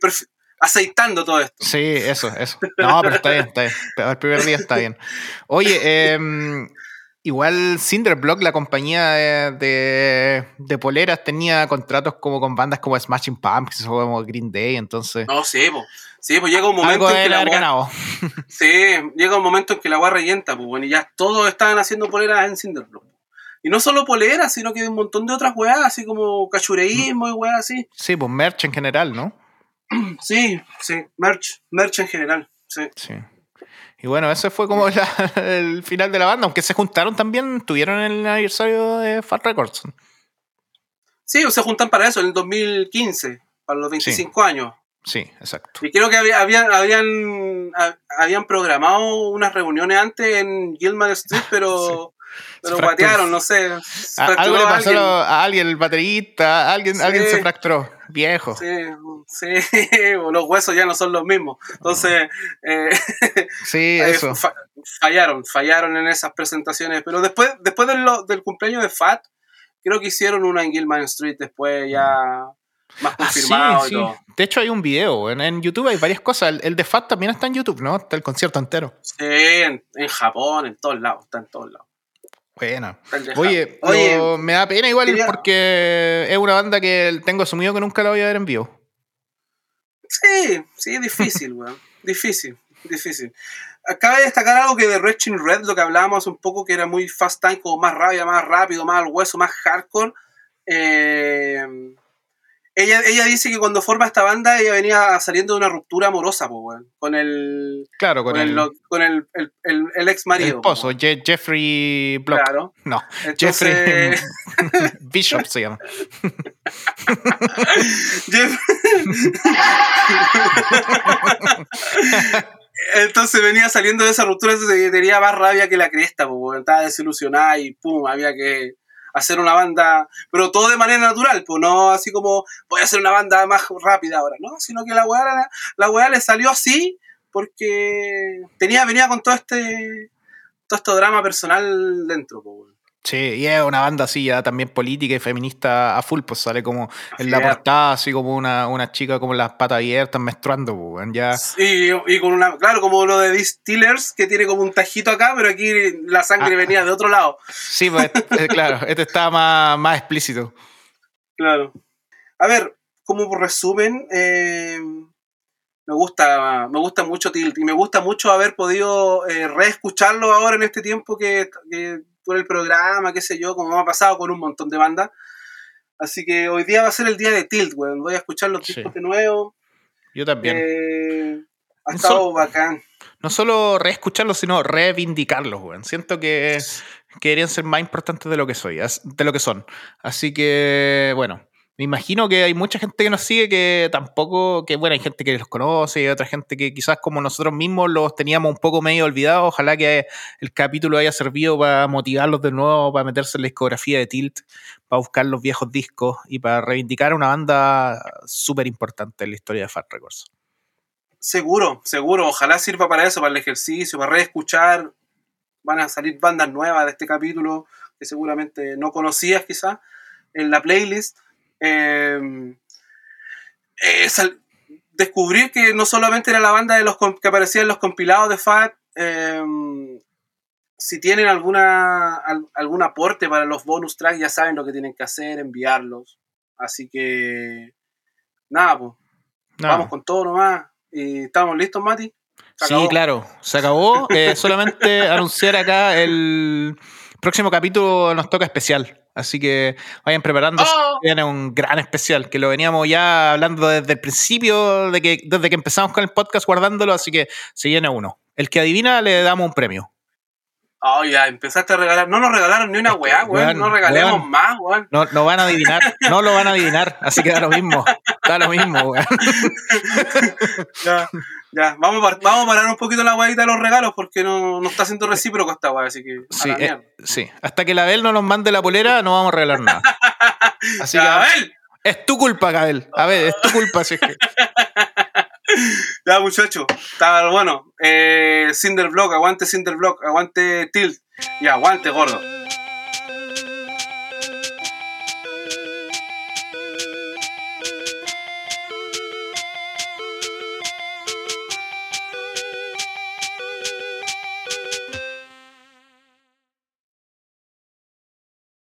aceitando todo esto. Sí, eso, eso. No, pero está bien, está bien. El primer día está bien. Oye, eh, igual Cinderblock, la compañía de, de, poleras, tenía contratos como con bandas como Smashing Pumpkins o como Green Day, entonces. No, sí, pues. Sí, pues llega un momento en que la ganado. *laughs* Sí, llega un momento en que la agua rellenta, pues bueno, y ya todos estaban haciendo poleras en Cinderblock. Y no solo poleras, sino que un montón de otras weas, así como cachureísmo y weas así. Sí, pues merch en general, ¿no? *clears throat* Sí, sí, merch, merch en general, sí. Y bueno, ese fue como *laughs* el final de la banda, aunque se juntaron también, tuvieron el aniversario de Fat Records. Sí, se juntan para eso, en el 2015, para los 25 años. Sí, exacto. Y creo que había, habían, habían programado unas reuniones antes en Gilman Street, *laughs* pero Pero guatearon, no sé. algo le pasó a alguien, el baterista, alguien, alguien se fracturó, viejo. Sí, sí, *laughs* los huesos ya no son los mismos. Entonces, eh, *laughs* sí, eso. fallaron, fallaron en esas presentaciones. Pero después, después del, del, cumpleaños de Fat, creo que hicieron una en Gilman Street después ya más ah, confirmado. sí, De hecho, hay un video en, YouTube, hay varias cosas. El, de Fat también está en YouTube, ¿no? Está el concierto entero. Sí, en, en Japón, en todos lados, está en todos lados. Bueno. Oye, me da pena igual porque es una banda que tengo asumido que nunca la voy a ver en vivo. Sí, sí, difícil, *laughs* weón. difícil, difícil. Acaba de destacar algo que de Red Red, lo que hablábamos un poco, que era muy fast time, como más rabia, más rápido, más al hueso, más hardcore. Eh, ella, ella dice que cuando forma esta banda, ella venía saliendo de una ruptura amorosa, pues, con el. Claro, con, el, con el, el, ex marido. El esposo, Jeffrey Block. Claro. No, Jeffrey *laughs* *laughs* Bishop se llama. *laughs* entonces venía saliendo de esa ruptura, entonces tenía más rabia que la cresta, pues, estaba desilusionada y pum, había que hacer una banda, pero todo de manera natural, pues no así como voy a hacer una banda más rápida ahora, ¿no? Sino que la weá, la, weá le salió así porque tenía, venía con todo este, todo este drama personal dentro, pues. Sí, y es una banda así ya también política y feminista a full, pues sale como en la portada, así como una, una chica como las patas abiertas menstruando, pues, ya. Sí, y con una, claro, como lo de Distillers, que tiene como un tajito acá, pero aquí la sangre ah. venía de otro lado. Sí, pues este, *laughs* claro, este está más, más explícito. Claro. A ver, como por resumen, eh, me gusta, me gusta mucho Tilt y me gusta mucho haber podido eh, reescucharlo ahora en este tiempo que, que por el programa, qué sé yo, como me ha pasado con un montón de bandas. Así que hoy día va a ser el día de Tilt, weón. Voy a escuchar los discos de nuevo. Yo también. Eh, ha estado bacán. No solo reescucharlos, sino reivindicarlos, weón. Siento que, que deberían ser más importantes de lo que soy, de lo que son. Así que, bueno, me imagino que hay mucha gente que nos sigue que tampoco, que bueno, hay gente que los conoce y otra gente que quizás como nosotros mismos los teníamos un poco medio olvidados. Ojalá que el capítulo haya servido para motivarlos de nuevo, para meterse en la discografía de Tilt, para buscar los viejos discos y para reivindicar una banda súper importante en la historia de Fat Records. Seguro, seguro. Ojalá sirva para eso, para el ejercicio, para reescuchar. Van a salir bandas nuevas de este capítulo que seguramente no conocías quizás en la playlist eh, descubrir que no solamente era la banda de los que aparecía en los compilados de Fat, em, si tienen alguna algún aporte para los bonus tracks, ya saben lo que tienen que hacer, enviarlos. Así que nada, pues. Vamos con todo nomás. ¿Y ¿Estamos listos, Mati? Sí, claro, se acabó. Eh, solamente *laughs* anunciar acá el próximo capítulo nos toca especial. Así que vayan preparando. Oh. Viene un gran especial que lo veníamos ya hablando desde el principio, de que, desde que empezamos con el podcast guardándolo, así que se viene uno. El que adivina le damos un premio. Oh, ya, empezaste a regalar. No nos regalaron ni una weá, weón. No regalemos más, weón. No, no van a adivinar, no lo van a adivinar. Así que da lo mismo. Da lo mismo, weón. *laughs* Ya, vamos a, vamos a parar un poquito la guayita de los regalos porque no, no está haciendo recíproco esta guay, así que. Sí, eh, sí, hasta que la Bel no nos mande la polera, no vamos a regalar nada. *laughs* Así que. Abel. Es tu culpa, Gabel. A ver, es tu culpa, si es que. *laughs* ya, muchacho. Está bueno. Eh, Cinderblock, aguante Cinderblock, aguante Tilt y aguante, gordo.